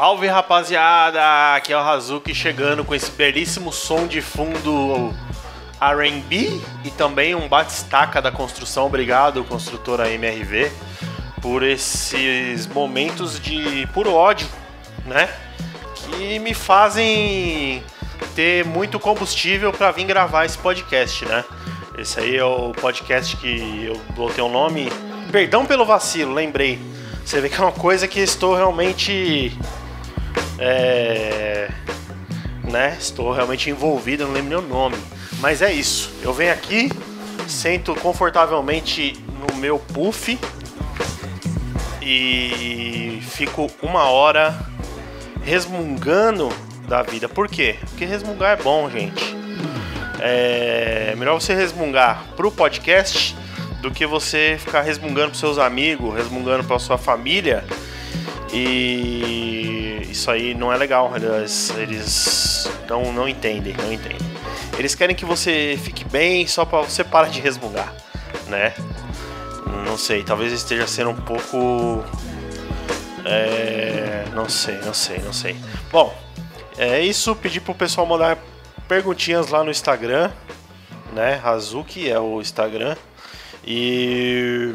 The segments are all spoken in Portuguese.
Salve rapaziada! Aqui é o Hazuki chegando com esse belíssimo som de fundo RB e também um bate-estaca da construção. Obrigado, construtora MRV, por esses momentos de puro ódio, né? Que me fazem ter muito combustível para vir gravar esse podcast, né? Esse aí é o podcast que eu botei o nome. Perdão pelo vacilo, lembrei. Você vê que é uma coisa que estou realmente. É, né? Estou realmente envolvido, não lembro nem o nome. Mas é isso. Eu venho aqui, sento confortavelmente no meu puff e fico uma hora resmungando da vida. Por quê? Porque resmungar é bom, gente. É melhor você resmungar pro podcast do que você ficar resmungando pros seus amigos, resmungando pra sua família. E isso aí não é legal. Eles, eles não, não entendem, não entendem. Eles querem que você fique bem só para você parar de resmungar, né? Não sei, talvez esteja sendo um pouco. É, não sei, não sei, não sei. Bom, é isso. Pedi pro pessoal mandar perguntinhas lá no Instagram, né? Hazuki é o Instagram. E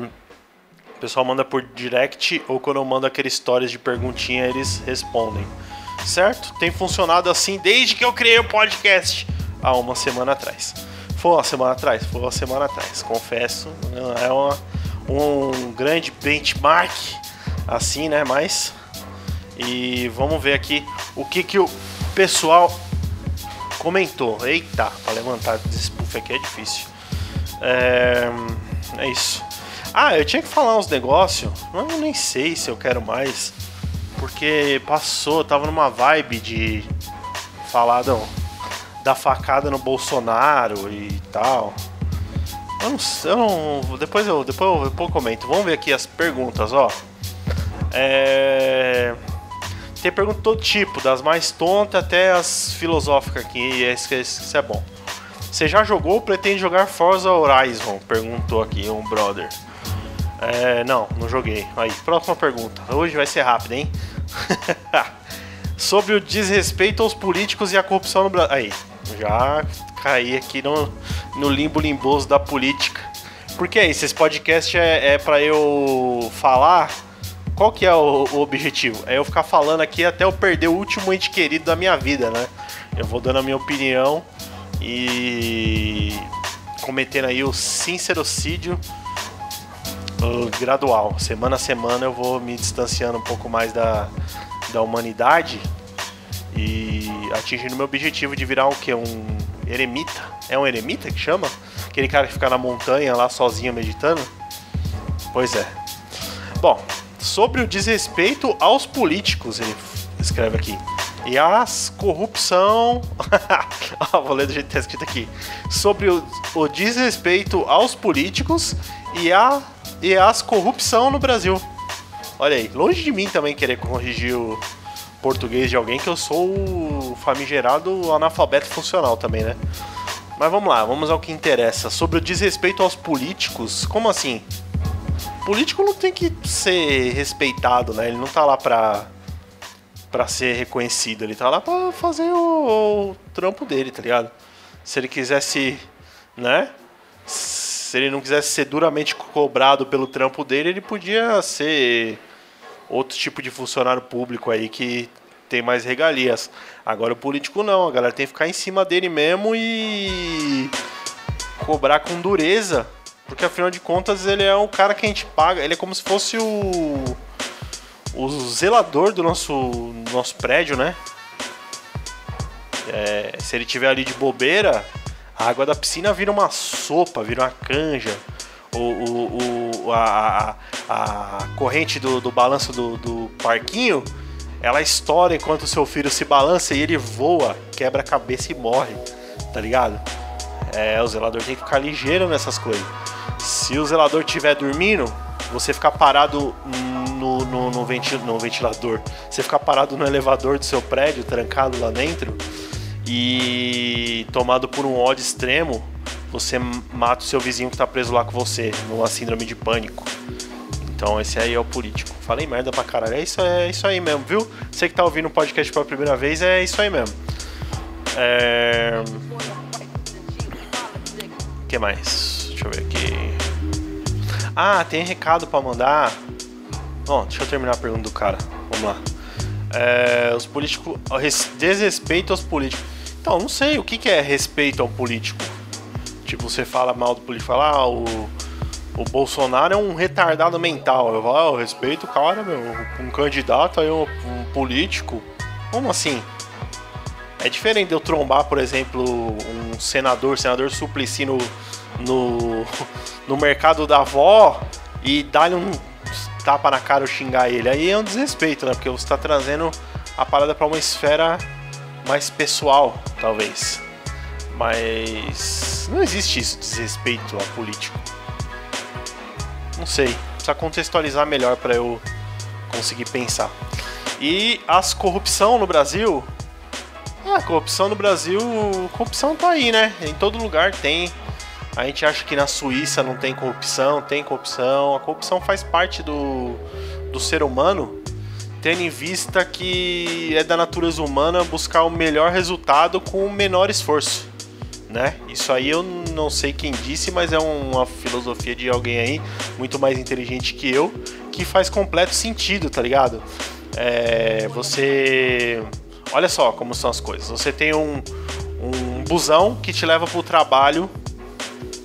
pessoal manda por direct ou quando eu mando aqueles stories de perguntinha, eles respondem. Certo? Tem funcionado assim desde que eu criei o podcast há uma semana atrás. Foi uma semana atrás? Foi uma semana atrás, confesso. É uma, um grande benchmark, assim, né? Mas. E vamos ver aqui o que, que o pessoal comentou. Eita, pra levantar desse puff aqui é difícil. É, é isso. Ah, eu tinha que falar uns negócios, mas eu nem sei se eu quero mais. Porque passou, tava numa vibe de falar do, da facada no Bolsonaro e tal. Eu não, eu não depois eu depois eu, depois eu comento. Vamos ver aqui as perguntas, ó. É, tem pergunta todo tipo, das mais tontas até as filosóficas aqui, e esse, esse é bom. Você já jogou ou pretende jogar Forza Horizon? Perguntou aqui um brother. É, não, não joguei. Aí, próxima pergunta. Hoje vai ser rápido, hein? Sobre o desrespeito aos políticos e a corrupção no Brasil. Aí, já caí aqui no, no limbo limboso da política. Porque é isso, esse podcast é, é para eu falar qual que é o, o, objetivo? É eu ficar falando aqui até eu perder o último ente querido da minha vida, né? Eu vou dando a minha opinião e cometendo aí o sincerocídio gradual. Semana a semana eu vou me distanciando um pouco mais da, da humanidade e atingindo meu objetivo de virar o que? Um eremita? É um eremita que chama? Aquele cara que fica na montanha lá sozinho meditando? Pois é. Bom, sobre o desrespeito aos políticos, ele escreve aqui. E as corrupção. vou ler do jeito que está escrito aqui. Sobre o, o, desrespeito aos políticos e, a, e as corrupção no Brasil. Olha aí, longe de mim também querer corrigir o português de alguém que eu sou o famigerado analfabeto funcional também, né? Mas vamos lá, vamos ao que interessa. Sobre o desrespeito aos políticos, como assim? político não tem que ser respeitado, né? Ele não tá lá pra, pra ser reconhecido, ele tá lá pra fazer o, o trampo dele, tá ligado? Se ele quisesse, né? Se ele não quisesse ser duramente cobrado pelo trampo dele, ele podia ser outro tipo de funcionário público aí que tem mais regalias. Agora o político não, a galera tem que ficar em cima dele mesmo e cobrar com dureza porque afinal de contas ele é um cara que a gente paga, ele é como se fosse o. o zelador do nosso, nosso prédio, né? É, se ele tiver ali de bobeira, a água da piscina vira uma sopa, vira uma canja. O, o, o a, a, corrente do, do balanço do, do parquinho ela estoura enquanto o seu filho se balança e ele voa, quebra a cabeça e morre, tá ligado? É, o zelador tem que ficar ligeiro nessas coisas. Se o zelador estiver dormindo, você ficar parado no, no, no, ventil, no ventilador, você ficar parado no elevador do seu prédio, trancado lá dentro, e tomado por um ódio extremo, você mata o seu vizinho que está preso lá com você, numa síndrome de pânico. Então esse aí é o político. Falei merda pra caralho. É isso, é isso aí mesmo, viu? Você que tá ouvindo o podcast pela primeira vez, é isso aí mesmo. É... O que mais? Deixa eu ver aqui. Ah, tem recado pra mandar. Bom, deixa eu terminar a pergunta do cara. Vamos lá. É, os políticos. Desrespeito aos políticos. Então, não sei o que, que é respeito ao político. Tipo, você fala mal do político, fala, ah, o, o Bolsonaro é um retardado mental. Eu falo, ah, eu respeito o cara, meu, um candidato aí, um, um político. Como assim? É diferente de eu trombar, por exemplo, um senador, senador Suplicy no, no, no mercado da avó e dar-lhe um tapa na cara ou xingar ele. Aí é um desrespeito, né? Porque você está trazendo a parada para uma esfera mais pessoal, talvez. Mas não existe isso, desrespeito a político. Não sei, precisa contextualizar melhor para eu conseguir pensar. E as corrupção no Brasil? Ah, corrupção no Brasil, corrupção tá aí, né? Em todo lugar tem. A gente acha que na Suíça não tem corrupção, tem corrupção. A corrupção faz parte do, do ser humano, tendo em vista que é da natureza humana buscar o melhor resultado com o menor esforço né? Isso aí eu não sei quem disse, mas é uma filosofia de alguém aí muito mais inteligente que eu, que faz completo sentido, tá ligado? É, você. Olha só como são as coisas. Você tem um, um busão que te leva pro trabalho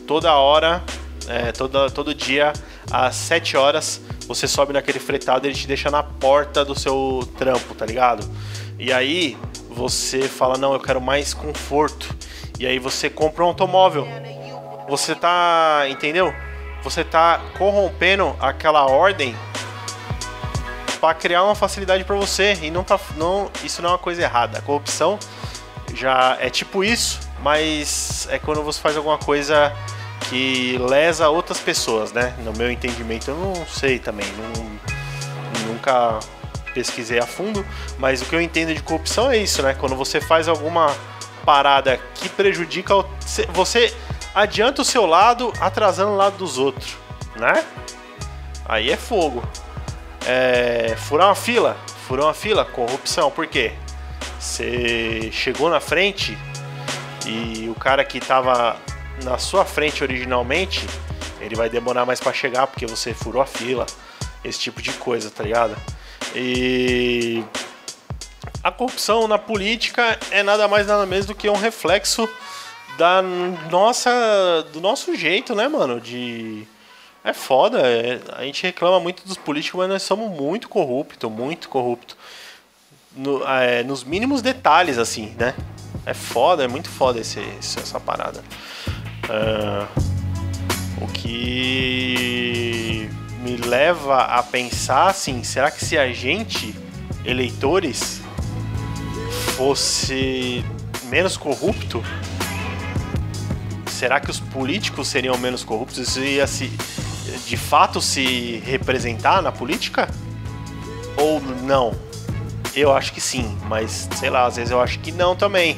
toda hora, é, toda, todo dia, às 7 horas. Você sobe naquele fretado e ele te deixa na porta do seu trampo, tá ligado? E aí você fala: Não, eu quero mais conforto e aí você compra um automóvel. Você tá. Entendeu? Você tá corrompendo aquela ordem para criar uma facilidade para você. E não tá. Não, isso não é uma coisa errada. A corrupção já é tipo isso, mas é quando você faz alguma coisa que lesa outras pessoas, né? No meu entendimento, eu não sei também. Não, nunca pesquisei a fundo, mas o que eu entendo de corrupção é isso, né? Quando você faz alguma parada que prejudica você adianta o seu lado atrasando o lado dos outros, né? Aí é fogo. É, furar uma fila, furar uma fila, corrupção. Por quê? Você chegou na frente e o cara que estava na sua frente originalmente, ele vai demorar mais para chegar porque você furou a fila, esse tipo de coisa, tá ligado? E a corrupção na política é nada mais nada menos do que um reflexo da nossa do nosso jeito, né, mano, de é foda, é... a gente reclama muito dos políticos, mas nós somos muito corruptos, muito corruptos. No, é, nos mínimos detalhes, assim, né? É foda, é muito foda esse, essa parada. Uh, o que me leva a pensar assim, será que se a gente, eleitores, fosse menos corrupto, será que os políticos seriam menos corruptos? Isso ia se, de fato se representar na política? Ou não? Eu acho que sim, mas sei lá, às vezes eu acho que não também.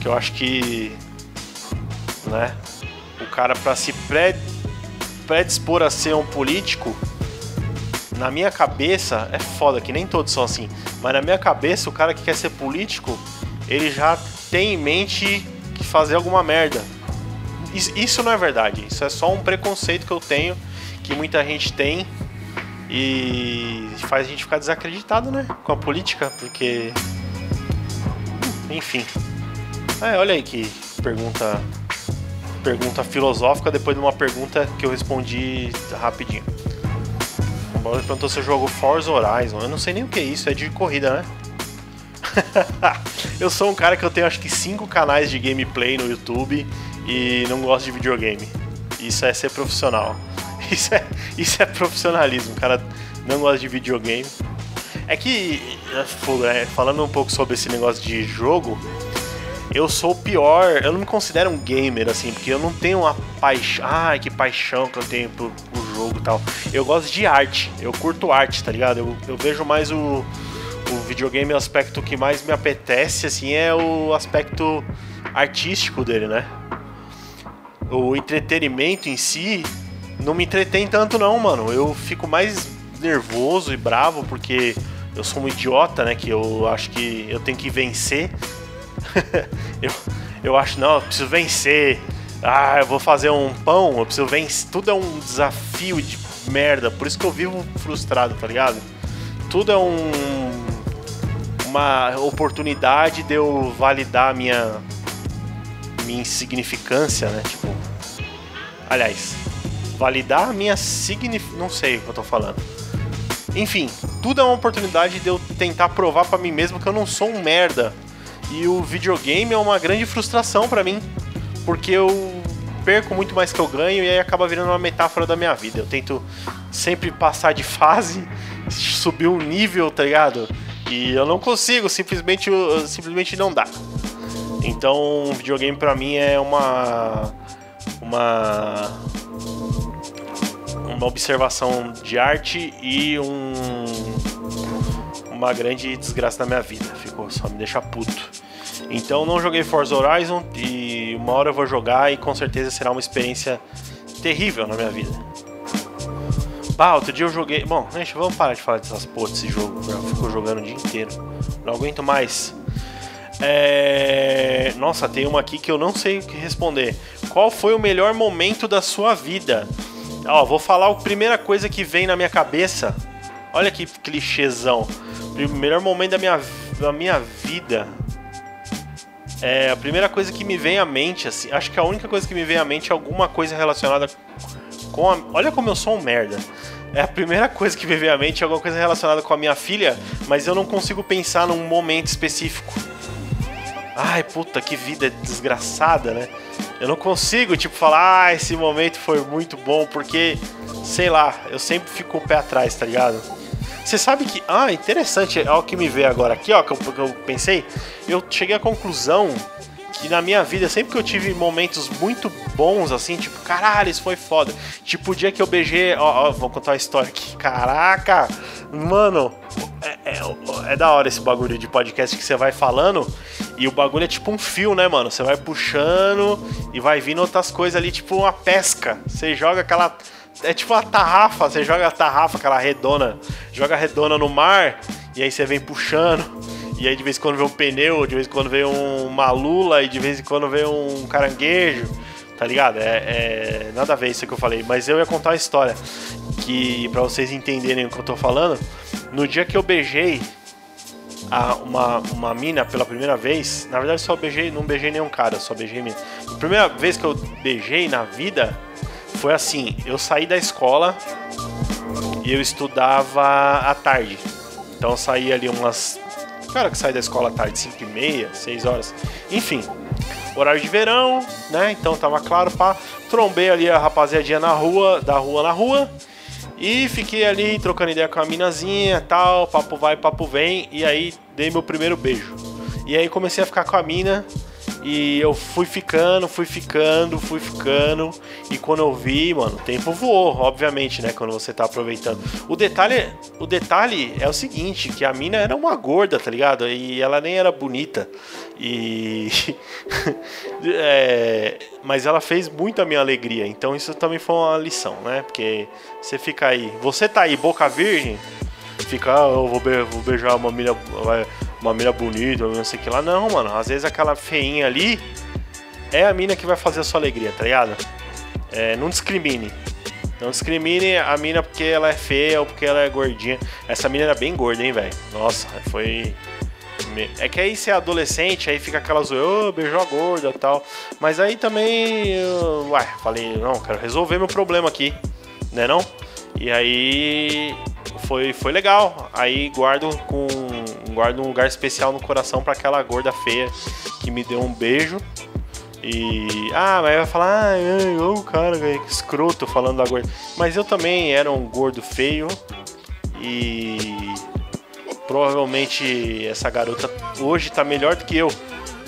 Que eu acho que. Né? Cara, para se predispor a ser um político, na minha cabeça, é foda que nem todos são assim, mas na minha cabeça, o cara que quer ser político, ele já tem em mente que fazer alguma merda. Isso não é verdade, isso é só um preconceito que eu tenho, que muita gente tem e faz a gente ficar desacreditado, né, com a política, porque. Enfim. É, olha aí que pergunta pergunta filosófica depois de uma pergunta que eu respondi rapidinho. Ele perguntou se eu jogo Forza Horizon. Eu não sei nem o que é isso, é de corrida, né? eu sou um cara que eu tenho acho que cinco canais de gameplay no YouTube e não gosto de videogame. Isso é ser profissional. Isso é, isso é profissionalismo, o cara não gosta de videogame. É que, é, é, falando um pouco sobre esse negócio de jogo, eu sou o pior, eu não me considero um gamer, assim, porque eu não tenho uma paixão. Ai, que paixão que eu tenho por, por jogo e tal. Eu gosto de arte, eu curto arte, tá ligado? Eu, eu vejo mais o, o videogame, o aspecto que mais me apetece, assim, é o aspecto artístico dele, né? O entretenimento em si não me entretém tanto não, mano. Eu fico mais nervoso e bravo porque eu sou um idiota, né? Que eu acho que eu tenho que vencer. eu, eu acho, não, eu preciso vencer. Ah, eu vou fazer um pão, eu preciso vencer. Tudo é um desafio de merda. Por isso que eu vivo frustrado, tá ligado? Tudo é um uma oportunidade de eu validar minha minha insignificância, né? Tipo, aliás, validar minha significância, não sei o que eu tô falando. Enfim, tudo é uma oportunidade de eu tentar provar para mim mesmo que eu não sou um merda. E o videogame é uma grande frustração para mim, porque eu perco muito mais que eu ganho e aí acaba virando uma metáfora da minha vida. Eu tento sempre passar de fase, subir um nível, tá ligado? E eu não consigo, simplesmente, simplesmente não dá. Então, o videogame para mim é uma uma uma observação de arte e um uma grande desgraça na minha vida. Ficou só me deixa puto. Então não joguei Forza Horizon e uma hora eu vou jogar e com certeza será uma experiência terrível na minha vida. Bah, outro dia eu joguei. Bom, gente, vamos parar de falar dessas porra desse jogo. Eu fico jogando o dia inteiro. Não aguento mais. É... Nossa, tem uma aqui que eu não sei o que responder. Qual foi o melhor momento da sua vida? Ó, vou falar a primeira coisa que vem na minha cabeça. Olha que clichêzão. O melhor momento da minha, da minha vida. É a primeira coisa que me vem à mente, assim. Acho que a única coisa que me vem à mente é alguma coisa relacionada com a... Olha como eu sou um merda. É a primeira coisa que me vem à mente é alguma coisa relacionada com a minha filha, mas eu não consigo pensar num momento específico. Ai, puta, que vida desgraçada, né? Eu não consigo, tipo, falar, ah, esse momento foi muito bom, porque, sei lá, eu sempre fico o pé atrás, tá ligado? Você sabe que. Ah, interessante, é o que me vê agora aqui, ó, que eu, que eu pensei. Eu cheguei à conclusão que na minha vida, sempre que eu tive momentos muito bons, assim, tipo, caralho, isso foi foda. Tipo, o dia que eu beijei. Ó, ó vou contar uma história aqui. Caraca! Mano, é, é, é, da hora esse bagulho de podcast que você vai falando e o bagulho é tipo um fio, né, mano? Você vai puxando e vai vindo outras coisas ali, tipo uma pesca. Você joga aquela. É tipo uma tarrafa, você joga a tarrafa, aquela redona, joga a redona no mar e aí você vem puxando e aí de vez em quando vem um pneu, de vez em quando vem uma lula e de vez em quando vem um caranguejo, tá ligado? É, é nada a ver isso que eu falei, mas eu ia contar uma história que para vocês entenderem o que eu tô falando, no dia que eu beijei a, uma, uma mina pela primeira vez, na verdade só beijei, não beijei nenhum cara, só beijei mina. A primeira vez que eu beijei na vida foi assim, eu saí da escola e eu estudava à tarde. Então eu saí ali umas cara que sai da escola à tarde, 5 e meia, 6 horas. Enfim, horário de verão, né? Então tava claro, pá. Trombei ali a rapaziadinha na rua, da rua na rua. E fiquei ali trocando ideia com a minazinha tal, papo vai, papo vem. E aí dei meu primeiro beijo. E aí comecei a ficar com a mina. E eu fui ficando, fui ficando, fui ficando. E quando eu vi, mano, o tempo voou, obviamente, né? Quando você tá aproveitando. O detalhe, o detalhe é o seguinte, que a mina era uma gorda, tá ligado? E ela nem era bonita. E. é... Mas ela fez muito a minha alegria. Então isso também foi uma lição, né? Porque você fica aí. Você tá aí, boca virgem. Fica, ah, eu vou, be vou beijar uma mina uma mina bonita, não sei o que lá. Não, mano. Às vezes aquela feinha ali é a mina que vai fazer a sua alegria, tá ligado? É, não discrimine. Não discrimine a mina porque ela é feia ou porque ela é gordinha. Essa mina era bem gorda, hein, velho? Nossa, foi. É que aí você é adolescente, aí fica aquela zoeira, oh, beijou a gorda tal. Mas aí também, eu, ué, falei, não, quero resolver meu problema aqui, né não? E aí foi, foi legal. Aí guardo com guardo um lugar especial no coração para aquela gorda feia que me deu um beijo. E. Ah, mas vai falar, ah, o cara, que escroto falando da gorda. Mas eu também era um gordo feio. E. Provavelmente essa garota hoje tá melhor do que eu.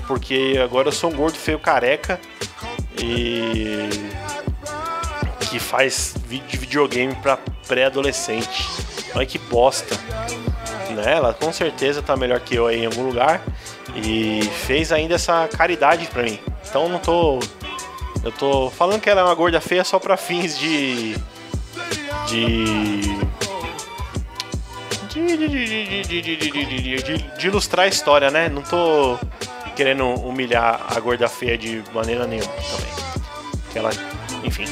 Porque agora eu sou um gordo feio careca. E. Que faz vídeo de videogame pra pré-adolescente. Olha que bosta né? Ela com certeza tá melhor que eu aí em algum lugar e fez ainda essa caridade para mim. Então não tô Eu tô falando que ela é uma gorda feia só pra fins de. de. De, de, de, de, ilustrar a história, né? Não tô querendo humilhar a gorda feia de maneira nenhuma também. Que ela, enfim.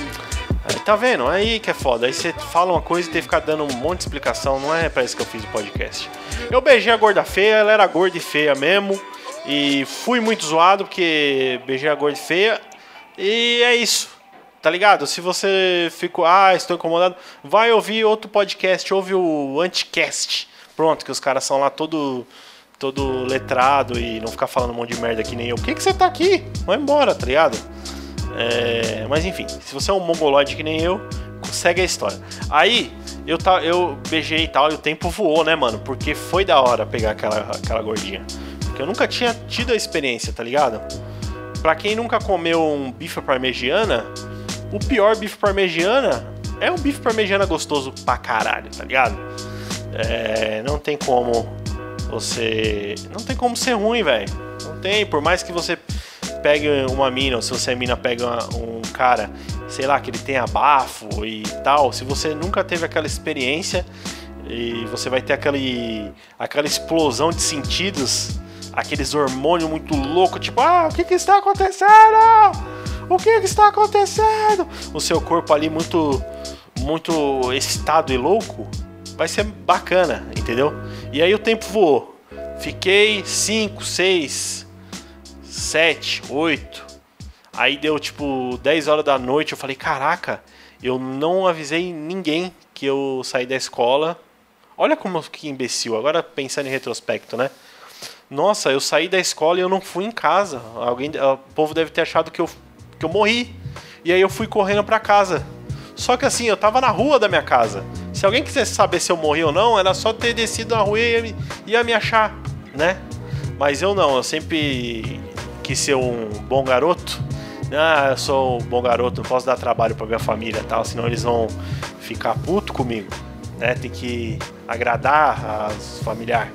Tá vendo? Aí que é foda. Aí você fala uma coisa e tem que ficar dando um monte de explicação. Não é pra isso que eu fiz o podcast. Eu beijei a gorda feia, ela era gorda e feia mesmo. E fui muito zoado porque beijei a gorda e feia. E é isso. Tá ligado? Se você ficou, ah, estou incomodado, vai ouvir outro podcast, ouve o Anticast. Pronto, que os caras são lá todo todo letrado e não ficar falando um monte de merda que nem eu. Por que, que você tá aqui? Vai embora, tá ligado? É, mas enfim, se você é um mongoloide que nem eu, segue a história. Aí, eu, tá, eu beijei e tal, e o tempo voou, né, mano? Porque foi da hora pegar aquela, aquela gordinha. Porque eu nunca tinha tido a experiência, tá ligado? Pra quem nunca comeu um bife parmegiana, o pior bife parmegiana é um bife parmegiana gostoso pra caralho, tá ligado? É, não tem como você. Não tem como ser ruim, velho. Não tem, por mais que você pegue uma mina, ou se você é mina, pega um cara, sei lá, que ele tenha bafo e tal, se você nunca teve aquela experiência e você vai ter aquele, aquela explosão de sentidos, aqueles hormônios muito loucos, tipo, ah, o que, que está acontecendo? O que, que está acontecendo? O seu corpo ali muito, muito excitado e louco, vai ser bacana, entendeu? E aí o tempo voou. Fiquei 5, 6, 7, 8. Aí deu tipo 10 horas da noite. Eu falei: Caraca, eu não avisei ninguém que eu saí da escola. Olha como que imbecil. Agora pensando em retrospecto, né? Nossa, eu saí da escola e eu não fui em casa. Alguém, o povo deve ter achado que eu, que eu morri. E aí eu fui correndo para casa. Só que assim, eu tava na rua da minha casa. Se alguém quisesse saber se eu morri ou não, era só ter descido na rua e ia me, ia me achar, né? Mas eu não, eu sempre quis ser um bom garoto. Ah, eu sou um bom garoto, não posso dar trabalho pra minha família tal, senão eles vão ficar puto comigo, né? Tem que agradar os familiares.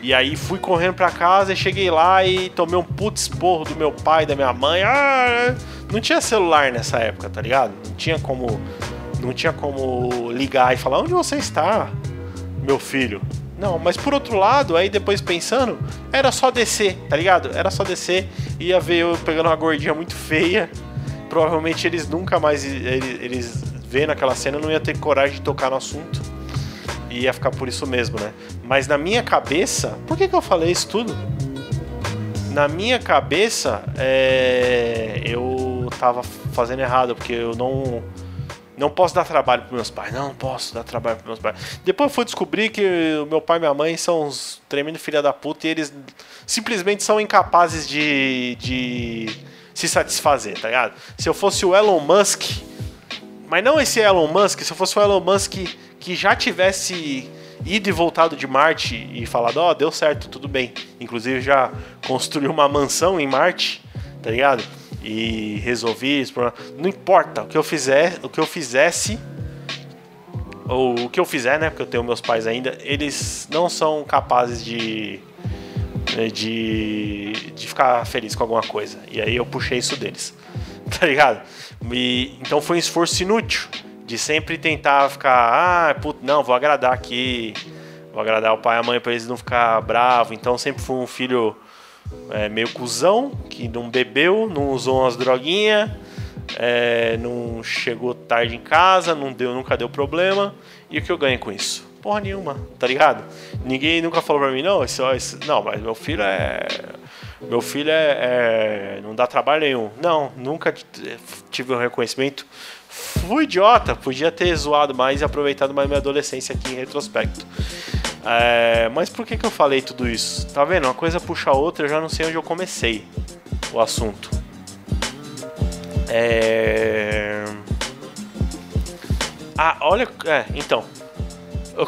E aí fui correndo pra casa e cheguei lá e tomei um puto esporro do meu pai da minha mãe. Ah, não tinha celular nessa época, tá ligado? Não tinha como não tinha como ligar e falar: onde você está, meu filho? Não, mas por outro lado, aí depois pensando, era só descer, tá ligado? Era só descer, ia ver eu pegando uma gordinha muito feia. Provavelmente eles nunca mais, eles, eles vendo aquela cena, não ia ter coragem de tocar no assunto. E ia ficar por isso mesmo, né? Mas na minha cabeça, por que, que eu falei isso tudo? Na minha cabeça, é, eu tava fazendo errado, porque eu não não posso dar trabalho para meus pais. Não, posso dar trabalho para meus pais. Depois eu fui descobrir que o meu pai e minha mãe são uns tremendos filha da puta e eles simplesmente são incapazes de, de se satisfazer, tá ligado? Se eu fosse o Elon Musk, mas não esse Elon Musk, se eu fosse o Elon Musk que já tivesse ido e voltado de Marte e falado, ó, oh, deu certo, tudo bem. Inclusive já construiu uma mansão em Marte, tá ligado? E resolvi esse problema. Não importa o que eu fizer, o que eu fizesse ou o que eu fizer, né? Porque eu tenho meus pais ainda, eles não são capazes de de, de ficar feliz com alguma coisa. E aí eu puxei isso deles. Tá ligado? E, então foi um esforço inútil de sempre tentar ficar, ah, puto, não, vou agradar aqui, vou agradar o pai e a mãe para eles não ficar bravo. Então sempre fui um filho é, meio cuzão, que não bebeu, não usou umas droguinhas, é, não chegou tarde em casa, não deu, nunca deu problema. E o que eu ganho com isso? Porra nenhuma, tá ligado? Ninguém nunca falou pra mim, não, esse não, mas meu filho é. Meu filho é, é, não dá trabalho nenhum. Não, nunca tive um reconhecimento. Fui idiota, podia ter zoado mais e aproveitado mais minha adolescência aqui em retrospecto. É, mas por que, que eu falei tudo isso? Tá vendo? Uma coisa puxa a outra, eu já não sei onde eu comecei o assunto. É... Ah, olha. É, então.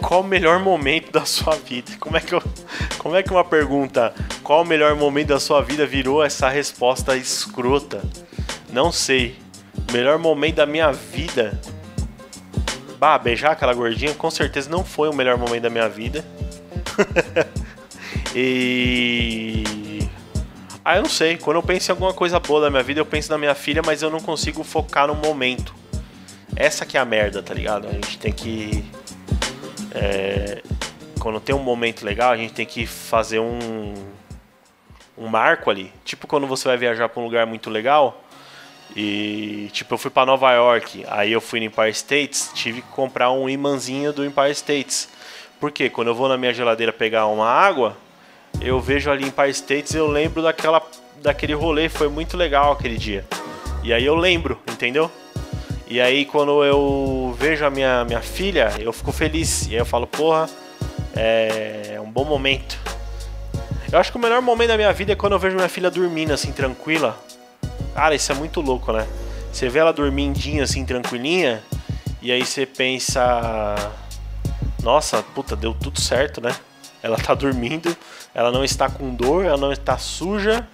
Qual o melhor momento da sua vida? Como é que eu, como é que uma pergunta, qual o melhor momento da sua vida virou essa resposta escrota? Não sei. Melhor momento da minha vida Bah, beijar aquela gordinha com certeza não foi o melhor momento da minha vida. e. Ah, eu não sei. Quando eu penso em alguma coisa boa da minha vida, eu penso na minha filha, mas eu não consigo focar no momento. Essa que é a merda, tá ligado? A gente tem que. É, quando tem um momento legal, a gente tem que fazer um. Um marco ali. Tipo quando você vai viajar pra um lugar muito legal. E tipo, eu fui para Nova York, aí eu fui no Empire States, tive que comprar um imãzinho do Empire States. Porque quando eu vou na minha geladeira pegar uma água, eu vejo ali Empire States, eu lembro daquela daquele rolê, foi muito legal aquele dia. E aí eu lembro, entendeu? E aí quando eu vejo a minha, minha filha, eu fico feliz. E aí eu falo, porra, é um bom momento. Eu acho que o melhor momento da minha vida é quando eu vejo minha filha dormindo assim, tranquila. Cara, isso é muito louco, né? Você vê ela dormindinha assim, tranquilinha, e aí você pensa. Nossa, puta, deu tudo certo, né? Ela tá dormindo, ela não está com dor, ela não está suja,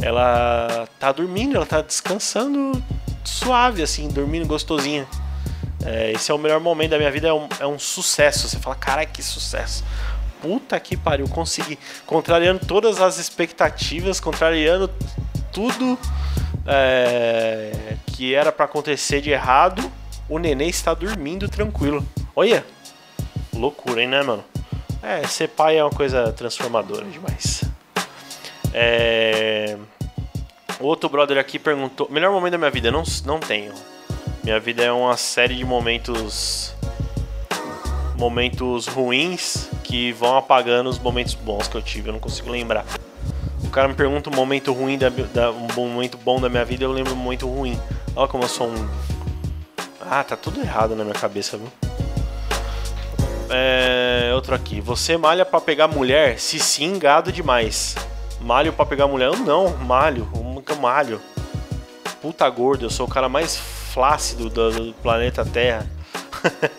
ela tá dormindo, ela tá descansando suave, assim, dormindo gostosinha. É, esse é o melhor momento da minha vida, é um, é um sucesso. Você fala, cara, que sucesso. Puta que pariu, consegui. Contrariando todas as expectativas, contrariando tudo é, que era para acontecer de errado, o neném está dormindo tranquilo. Olha, loucura, hein, né, mano? É, ser pai é uma coisa transformadora demais. É... Outro brother aqui perguntou: melhor momento da minha vida? Não, não tenho. Minha vida é uma série de momentos. Momentos ruins que vão apagando os momentos bons que eu tive. Eu não consigo lembrar. O cara me pergunta um momento ruim, da, da um momento bom da minha vida, eu lembro um momento ruim. Olha como eu sou um. Ah, tá tudo errado na minha cabeça, viu? É, outro aqui. Você malha para pegar mulher? Se sim, gado demais. Malho para pegar mulher? Eu não, malho. Eu malho. Puta gordo, eu sou o cara mais flácido do, do planeta Terra.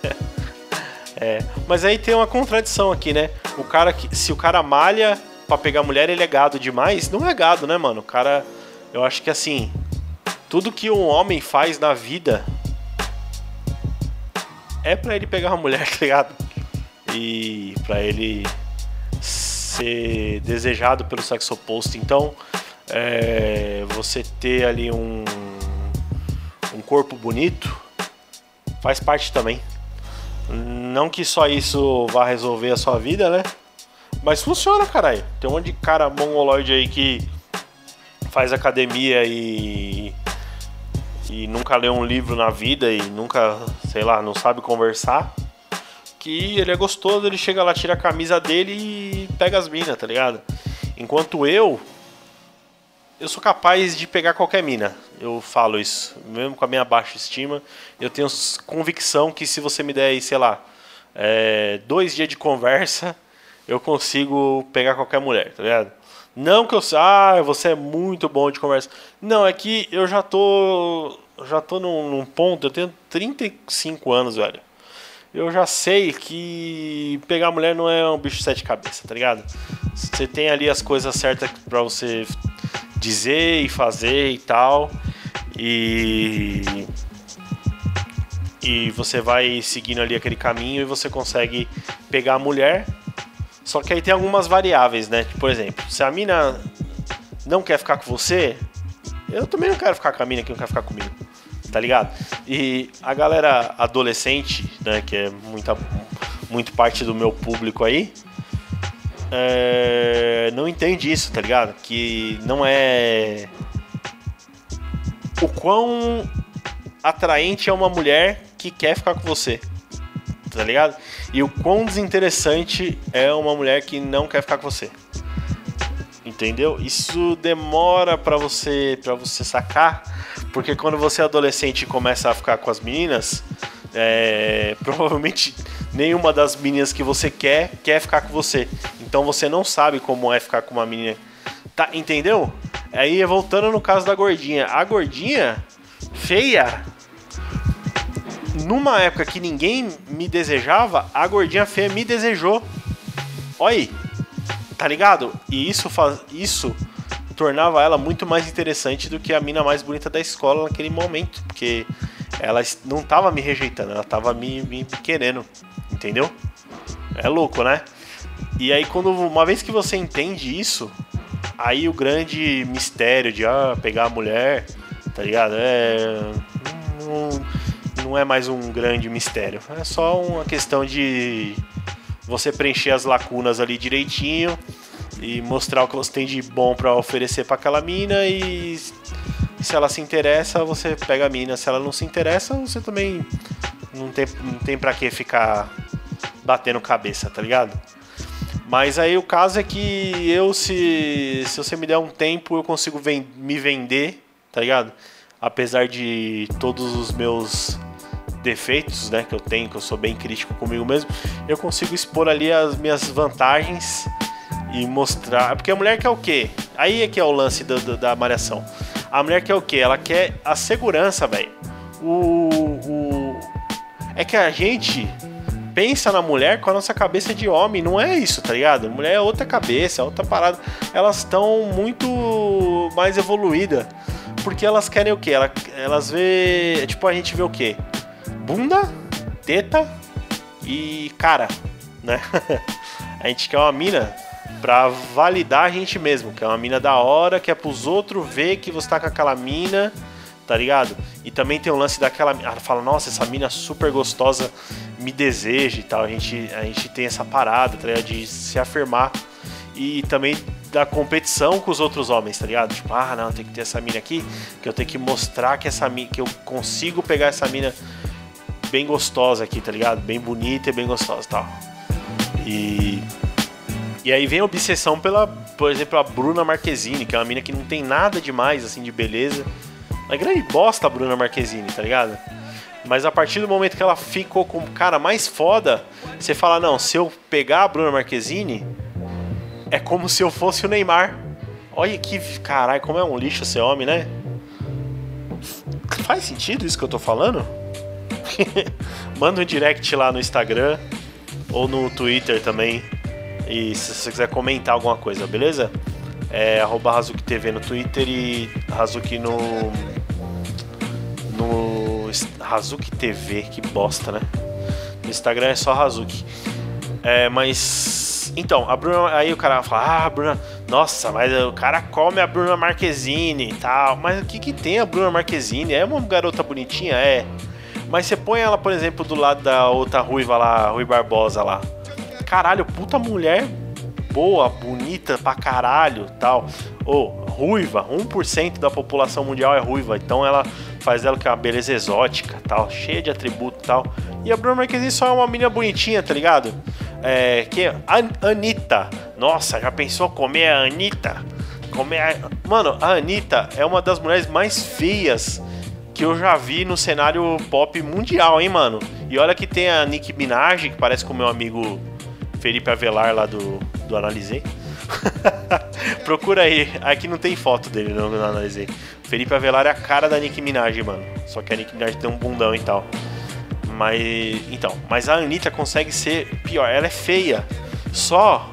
é, mas aí tem uma contradição aqui, né? O cara que, se o cara malha para pegar mulher, ele é gado demais? Não é gado, né, mano? O cara, eu acho que assim, tudo que um homem faz na vida é para ele pegar uma mulher, tá ligado? e para ele ser desejado pelo sexo oposto. Então, é, você ter ali um, um corpo bonito faz parte também. Não que só isso vá resolver a sua vida, né? Mas funciona, caralho. Tem um monte de cara mongoloide aí que faz academia e e nunca leu um livro na vida e nunca, sei lá, não sabe conversar que ele é gostoso, ele chega lá, tira a camisa dele e pega as minas, tá ligado? Enquanto eu, eu sou capaz de pegar qualquer mina. Eu falo isso, mesmo com a minha baixa estima. Eu tenho convicção que se você me der aí, sei lá, é, dois dias de conversa, eu consigo pegar qualquer mulher, tá ligado? Não que eu ah, você é muito bom de conversa. Não, é que eu já tô. Já tô num, num ponto, eu tenho 35 anos, velho eu já sei que pegar mulher não é um bicho de sete cabeças, tá ligado? Você tem ali as coisas certas para você dizer e fazer e tal. E e você vai seguindo ali aquele caminho e você consegue pegar a mulher. Só que aí tem algumas variáveis, né? Por exemplo, se a mina não quer ficar com você, eu também não quero ficar com a mina que não quer ficar comigo tá ligado? E a galera adolescente, né, que é muita, muito parte do meu público aí, é, não entende isso, tá ligado? Que não é. O quão atraente é uma mulher que quer ficar com você, tá ligado? E o quão desinteressante é uma mulher que não quer ficar com você. Entendeu? Isso demora para você para você sacar porque quando você é adolescente e começa a ficar com as meninas, é, provavelmente nenhuma das meninas que você quer quer ficar com você. Então você não sabe como é ficar com uma menina. Tá, entendeu? Aí voltando no caso da gordinha. A gordinha feia, numa época que ninguém me desejava, a gordinha feia me desejou. Olha aí. Tá ligado? E isso faz isso tornava ela muito mais interessante do que a mina mais bonita da escola naquele momento, porque ela não tava me rejeitando, ela tava me, me querendo, entendeu? É louco, né? E aí quando uma vez que você entende isso, aí o grande mistério de ah, pegar a mulher, tá ligado? É. Não, não é mais um grande mistério. É só uma questão de você preencher as lacunas ali direitinho e mostrar o que você tem de bom para oferecer para aquela mina e se ela se interessa, você pega a mina. Se ela não se interessa, você também não tem, não tem pra que ficar batendo cabeça, tá ligado? Mas aí o caso é que eu, se, se você me der um tempo, eu consigo me vender, tá ligado? Apesar de todos os meus defeitos, né, que eu tenho, que eu sou bem crítico comigo mesmo, eu consigo expor ali as minhas vantagens e mostrar. Porque a mulher quer o quê? Aí é que é o lance do, do, da malhação. A mulher quer o quê? Ela quer a segurança, velho. O, o. É que a gente pensa na mulher com a nossa cabeça de homem. Não é isso, tá ligado? Mulher é outra cabeça, é outra parada. Elas estão muito mais evoluídas. Porque elas querem o quê? Elas, elas vê. Tipo, a gente vê o quê? Bunda, teta e cara, né? a gente quer uma mina pra validar a gente mesmo, que é uma mina da hora, que é pros outros ver que você tá com aquela mina, tá ligado? E também tem o lance daquela. Ela fala, nossa, essa mina super gostosa me deseja e tal. A gente, a gente tem essa parada, tá ligado? De se afirmar. E também da competição com os outros homens, tá ligado? Tipo, ah, não, tem que ter essa mina aqui, que eu tenho que mostrar que essa que eu consigo pegar essa mina bem gostosa aqui, tá ligado? Bem bonita e bem gostosa, tal. E e aí vem a obsessão pela, por exemplo, a Bruna Marquezine, que é uma mina que não tem nada demais, assim, de beleza. Uma grande bosta a Bruna Marquezine, tá ligado? Mas a partir do momento que ela ficou com o cara mais foda, você fala, não, se eu pegar a Bruna Marquezine, é como se eu fosse o Neymar. Olha que, caralho, como é um lixo ser homem, né? Faz sentido isso que eu tô falando? Manda um direct lá no Instagram ou no Twitter também e se você quiser comentar alguma coisa, beleza? É arroba Hazuki TV no Twitter e Hazuki no. No. Hazuki TV, que bosta, né? No Instagram é só Hazuki. É, mas. Então, a Bruna. Aí o cara fala, ah, Bruna. Nossa, mas o cara come a Bruna Marquezine e tal. Mas o que, que tem a Bruna Marquezine? É uma garota bonitinha? É. Mas você põe ela, por exemplo, do lado da outra ruiva lá, Rui Barbosa lá caralho, puta mulher boa, bonita pra caralho tal. Ou, oh, ruiva, 1% da população mundial é ruiva, então ela faz dela que é uma beleza exótica tal, cheia de atributo tal. E a Bruna Marquezine só é uma menina bonitinha, tá ligado? É, que é Anitta. Nossa, já pensou comer a Anitta? Comer a... Mano, a Anitta é uma das mulheres mais feias que eu já vi no cenário pop mundial, hein, mano? E olha que tem a Nicki Minaj, que parece com o meu amigo Felipe Avelar lá do, do Analisei. Procura aí. Aqui não tem foto dele não, Analisei. Felipe Avelar é a cara da Nicki Minaj, mano. Só que a Nicki Minaj tem um bundão e tal. Mas. Então, mas a Anitta consegue ser pior. Ela é feia. Só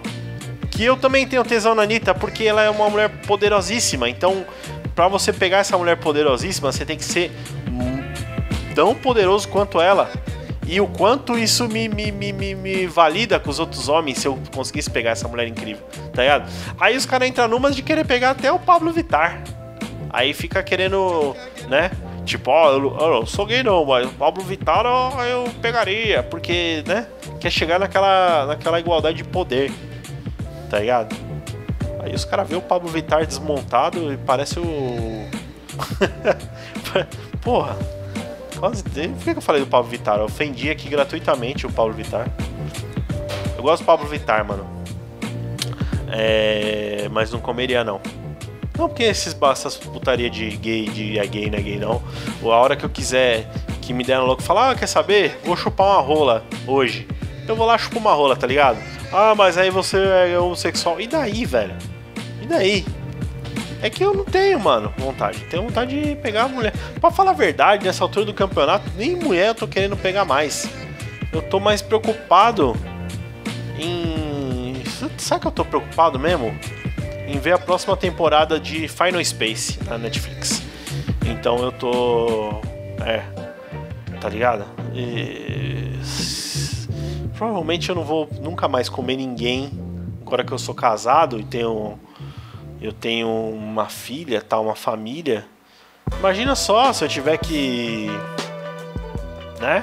que eu também tenho tesão na Anitta porque ela é uma mulher poderosíssima. Então, para você pegar essa mulher poderosíssima, você tem que ser tão poderoso quanto ela. E o quanto isso me, me, me, me, valida com os outros homens se eu conseguisse pegar essa mulher incrível, tá ligado? Aí os caras entram numas de querer pegar até o Pablo Vittar. Aí fica querendo, né? Tipo, ó, eu, eu sou gay não, mas o Pablo Vittar ó, eu pegaria, porque, né? Quer chegar naquela, naquela igualdade de poder, tá ligado? Aí os caras vê o Pablo Vittar desmontado e parece o. Porra. Quase. Por que eu falei do Pablo Vittar? Eu ofendi aqui gratuitamente o Pablo Vittar. Eu gosto do Pablo Vittar, mano. É... Mas não comeria, não. Não porque esses, essas putaria de gay, de é gay, não é gay, não. Ou a hora que eu quiser que me deram louco, falar, ah, quer saber? Vou chupar uma rola hoje. Eu vou lá chupar uma rola, tá ligado? Ah, mas aí você é homossexual. E daí, velho? E daí? É que eu não tenho, mano, vontade. Tenho vontade de pegar a mulher. Pra falar a verdade, nessa altura do campeonato, nem mulher eu tô querendo pegar mais. Eu tô mais preocupado em. Sabe que eu tô preocupado mesmo? Em ver a próxima temporada de Final Space na Netflix. Então eu tô. É. Tá ligado? E... Provavelmente eu não vou nunca mais comer ninguém agora que eu sou casado e tenho eu tenho uma filha, tal, uma família. Imagina só se eu tiver que. Né?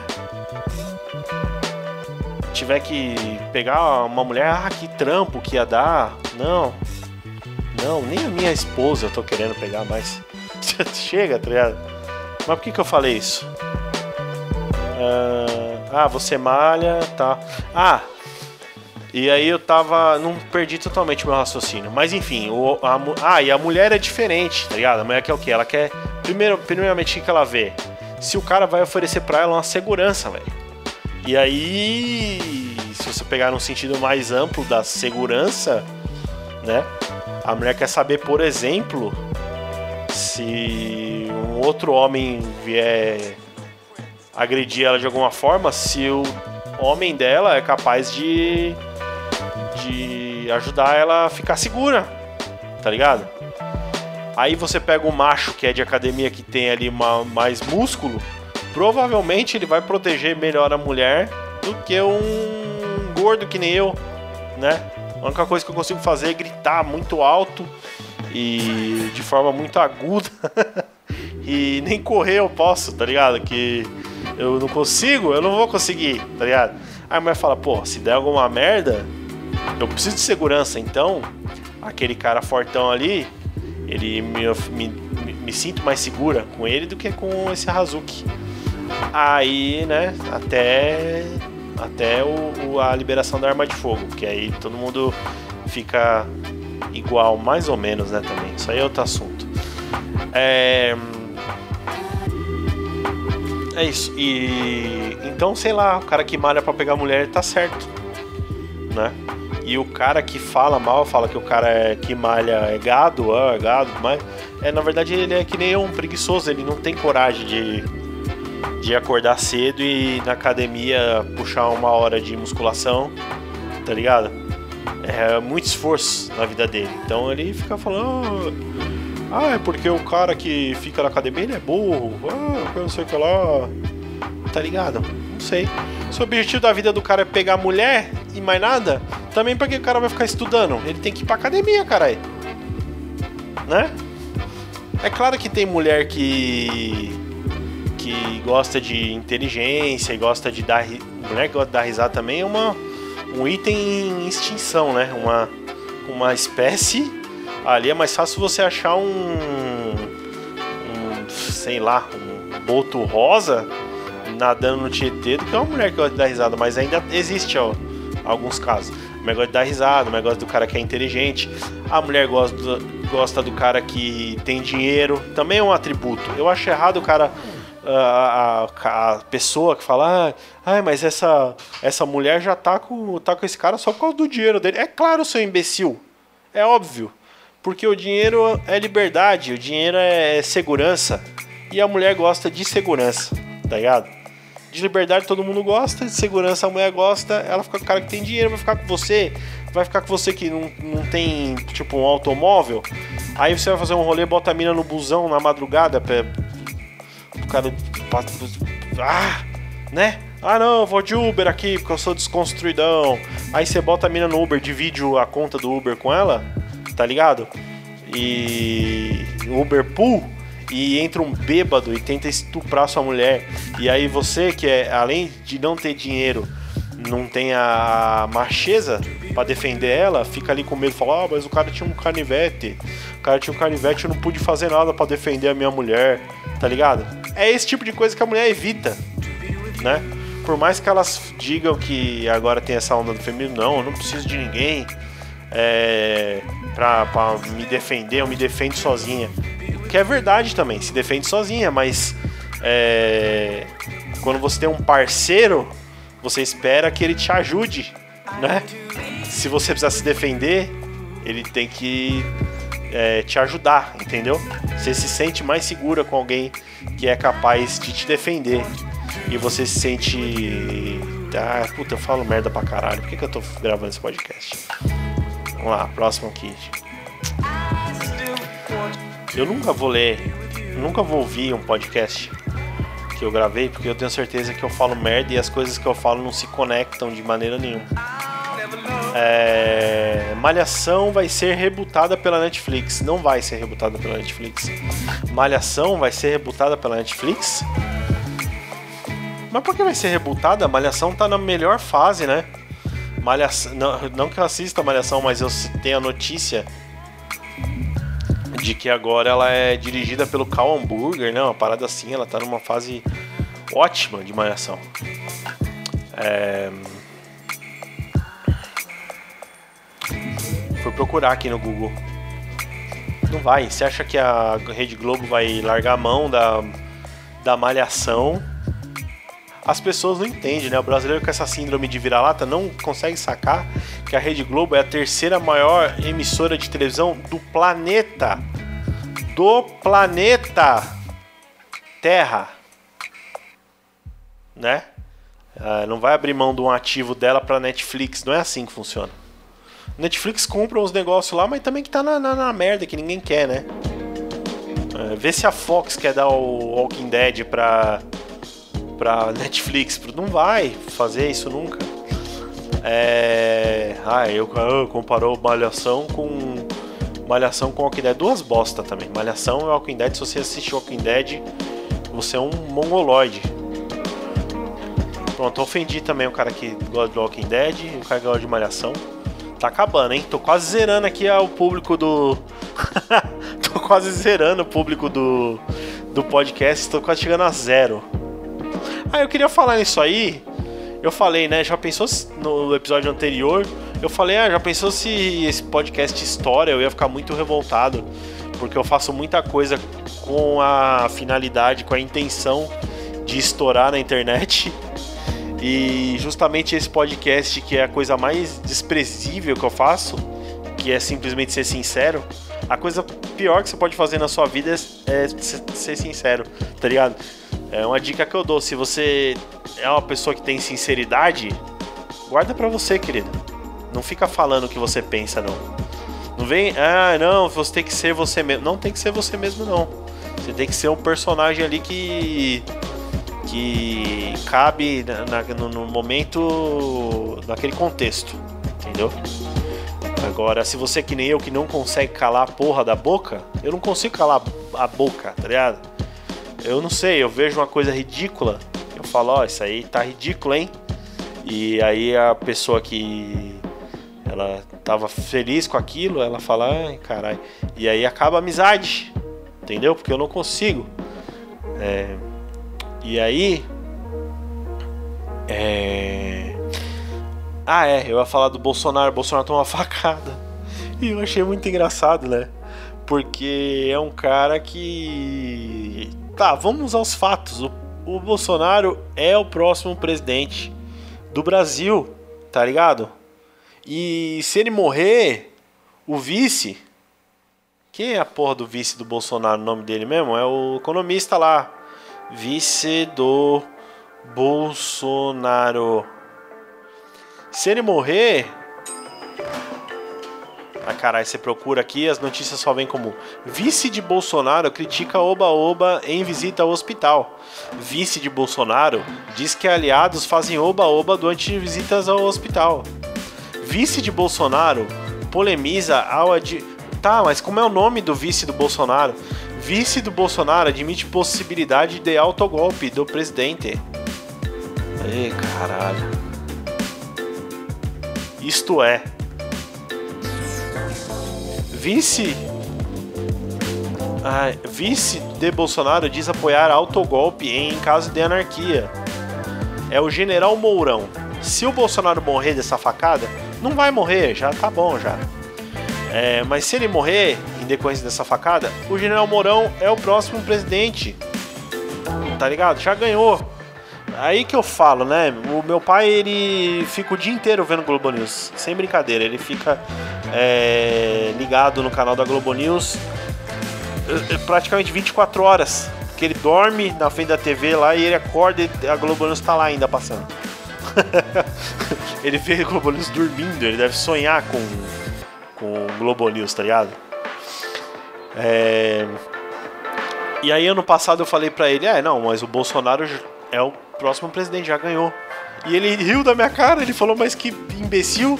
Tiver que pegar uma mulher, ah, que trampo que ia dar. Não. Não, nem a minha esposa eu tô querendo pegar mais. Chega, tá ligado? Mas por que, que eu falei isso? Ah, ah, você malha, tá. Ah, e aí eu tava. Não perdi totalmente o meu raciocínio. Mas enfim, o, a, ah, e a mulher é diferente, tá ligado? A mulher quer o quê? Ela quer. Primeiro, primeiramente, o que ela vê? Se o cara vai oferecer pra ela uma segurança, velho. E aí. Se você pegar num sentido mais amplo da segurança, né? A mulher quer saber, por exemplo, se um outro homem vier agredir ela de alguma forma, se o homem dela é capaz de de ajudar ela a ficar segura, tá ligado? Aí você pega um macho que é de academia que tem ali uma, mais músculo, provavelmente ele vai proteger melhor a mulher do que um gordo que nem eu, né? A única coisa que eu consigo fazer é gritar muito alto e de forma muito aguda. e nem correr eu posso, tá ligado? Que eu não consigo, eu não vou conseguir, tá ligado? Aí a mulher fala, pô, se der alguma merda, eu preciso de segurança, então aquele cara fortão ali, ele me, me, me, sinto mais segura com ele do que com esse Hazuki. Aí, né, até até o, o, a liberação da arma de fogo, porque aí todo mundo fica igual, mais ou menos, né, também. Isso aí é outro assunto. É, é isso. E então, sei lá, o cara que malha para pegar mulher tá certo, né? E o cara que fala mal, fala que o cara é, que malha é gado, ah, é gado, mas é na verdade ele é que nem um preguiçoso, ele não tem coragem de, de acordar cedo e na academia puxar uma hora de musculação, tá ligado? É muito esforço na vida dele. Então ele fica falando, ah, é porque o cara que fica na academia ele é burro, ah, eu não sei o que lá, tá ligado? Não sei. Se o objetivo da vida do cara é pegar mulher e mais nada, também pra que o cara vai ficar estudando? Ele tem que ir pra academia, caralho. Né? É claro que tem mulher que. que gosta de inteligência e gosta de dar. Mulher que gosta de dar risada também é uma, um item em extinção, né? Uma, uma espécie. Ali é mais fácil você achar um. um sei lá, um boto rosa nadando no Tietê do que uma mulher que gosta de dar risada, mas ainda existe, ó, alguns casos mulher gosta de dar risada, a mulher gosta do cara que é inteligente, a mulher gosta do, gosta do cara que tem dinheiro, também é um atributo. Eu acho errado o cara. A, a, a pessoa que fala, ah, mas essa, essa mulher já tá com, tá com esse cara só por causa do dinheiro dele. É claro, seu imbecil. É óbvio. Porque o dinheiro é liberdade, o dinheiro é segurança. E a mulher gosta de segurança, tá ligado? De liberdade todo mundo gosta, de segurança a mulher gosta, ela fica com o cara que tem dinheiro, vai ficar com você, vai ficar com você que não, não tem, tipo, um automóvel. Aí você vai fazer um rolê, bota a mina no busão na madrugada, pra, o cara. Ah, né? Ah não, vou de Uber aqui porque eu sou desconstruidão. Aí você bota a mina no Uber, divide a conta do Uber com ela, tá ligado? E Uber Pool e entra um bêbado e tenta estuprar sua mulher. E aí você, que é além de não ter dinheiro, não tem a macheza para defender ela, fica ali com medo, fala: "Ah, mas o cara tinha um canivete. O cara tinha um canivete, eu não pude fazer nada para defender a minha mulher". Tá ligado? É esse tipo de coisa que a mulher evita, né? Por mais que elas digam que agora tem essa onda do feminino, não, eu não preciso de ninguém é, pra, me defender, eu me defendo sozinha que é verdade também, se defende sozinha, mas é, quando você tem um parceiro, você espera que ele te ajude, né? Se você precisar se defender, ele tem que é, te ajudar, entendeu? Você se sente mais segura com alguém que é capaz de te defender. E você se sente. Ah, puta, eu falo merda pra caralho. Por que, que eu tô gravando esse podcast? Vamos lá, próximo aqui. Eu nunca vou ler, nunca vou ouvir um podcast que eu gravei, porque eu tenho certeza que eu falo merda e as coisas que eu falo não se conectam de maneira nenhuma. É, Malhação vai ser rebutada pela Netflix. Não vai ser rebutada pela Netflix. Malhação vai ser rebutada pela Netflix? Mas por que vai ser rebutada? Malhação tá na melhor fase, né? Malhação, não, que eu assista Malhação, mas eu tenho a notícia de que agora ela é dirigida pelo Cal Hamburger, né? Uma parada assim, ela tá numa fase ótima de Malhação. É... Fui procurar aqui no Google. Não vai. Você acha que a Rede Globo vai largar a mão da, da malhação? As pessoas não entendem, né? O brasileiro com essa síndrome de vira-lata não consegue sacar que a Rede Globo é a terceira maior emissora de televisão do planeta. Do planeta Terra. Né? Uh, não vai abrir mão de um ativo dela para Netflix. Não é assim que funciona. Netflix compra uns negócios lá, mas também que tá na, na, na merda, que ninguém quer, né? É, vê se a Fox quer dar o Walking Dead pra, pra Netflix. Não vai fazer isso nunca. É... Ah, eu ah, comparou Malhação com Malhação com Walking Dead. Duas bosta também. Malhação e Walking Dead. Se você assiste Walking Dead, você é um mongoloide. Pronto, ofendi também o cara que gosta de Walking Dead, o cara que gosta de Malhação. Tá acabando, hein? Tô quase zerando aqui o público do. tô quase zerando o público do, do podcast, tô quase chegando a zero. Ah, eu queria falar nisso aí. Eu falei, né? Já pensou no episódio anterior? Eu falei, ah, já pensou se esse podcast história? Eu ia ficar muito revoltado. Porque eu faço muita coisa com a finalidade, com a intenção de estourar na internet. E justamente esse podcast, que é a coisa mais desprezível que eu faço, que é simplesmente ser sincero, a coisa pior que você pode fazer na sua vida é, é ser sincero, tá ligado? É uma dica que eu dou. Se você é uma pessoa que tem sinceridade, guarda pra você, querido. Não fica falando o que você pensa, não. Não vem, ah, não, você tem que ser você mesmo. Não tem que ser você mesmo, não. Você tem que ser um personagem ali que que cabe na, no, no, momento, naquele contexto, entendeu? Agora, se você é que nem eu que não consegue calar a porra da boca, eu não consigo calar a boca, tá ligado? Eu não sei, eu vejo uma coisa ridícula, eu falo, ó, oh, isso aí tá ridículo, hein? E aí a pessoa que ela tava feliz com aquilo, ela fala, ai, caralho. E aí acaba a amizade, entendeu? Porque eu não consigo. É, e aí. É. Ah, é, eu ia falar do Bolsonaro. Bolsonaro tomou uma facada. E eu achei muito engraçado, né? Porque é um cara que. Tá, vamos aos fatos. O, o Bolsonaro é o próximo presidente do Brasil, tá ligado? E se ele morrer, o vice. Quem é a porra do vice do Bolsonaro? O nome dele mesmo? É o economista lá vice do Bolsonaro. Se ele morrer. Ah, caralho, você procura aqui, as notícias só vêm como Vice de Bolsonaro critica Oba-Oba em visita ao hospital. Vice de Bolsonaro diz que aliados fazem Oba-Oba durante visitas ao hospital. Vice de Bolsonaro polemiza ao ad... Tá, mas como é o nome do vice do Bolsonaro? Vice do Bolsonaro admite possibilidade de autogolpe do presidente. Ei, caralho. Isto é. Vice. Ah, vice de Bolsonaro diz apoiar autogolpe em caso de anarquia. É o general Mourão. Se o Bolsonaro morrer dessa facada, não vai morrer, já tá bom já. É, mas se ele morrer, decorrência dessa facada, o General Mourão é o próximo presidente. Tá ligado? Já ganhou. Aí que eu falo, né? O meu pai, ele fica o dia inteiro vendo Globo News. Sem brincadeira. Ele fica é, ligado no canal da Globo News é, é, praticamente 24 horas. Porque ele dorme na frente da TV lá e ele acorda e a Globo News tá lá ainda passando. ele vê Globo News dormindo, ele deve sonhar com, com Globo News, tá ligado? É... E aí ano passado eu falei para ele, é, não, mas o Bolsonaro é o próximo presidente, já ganhou. E ele riu da minha cara, ele falou, mas que imbecil.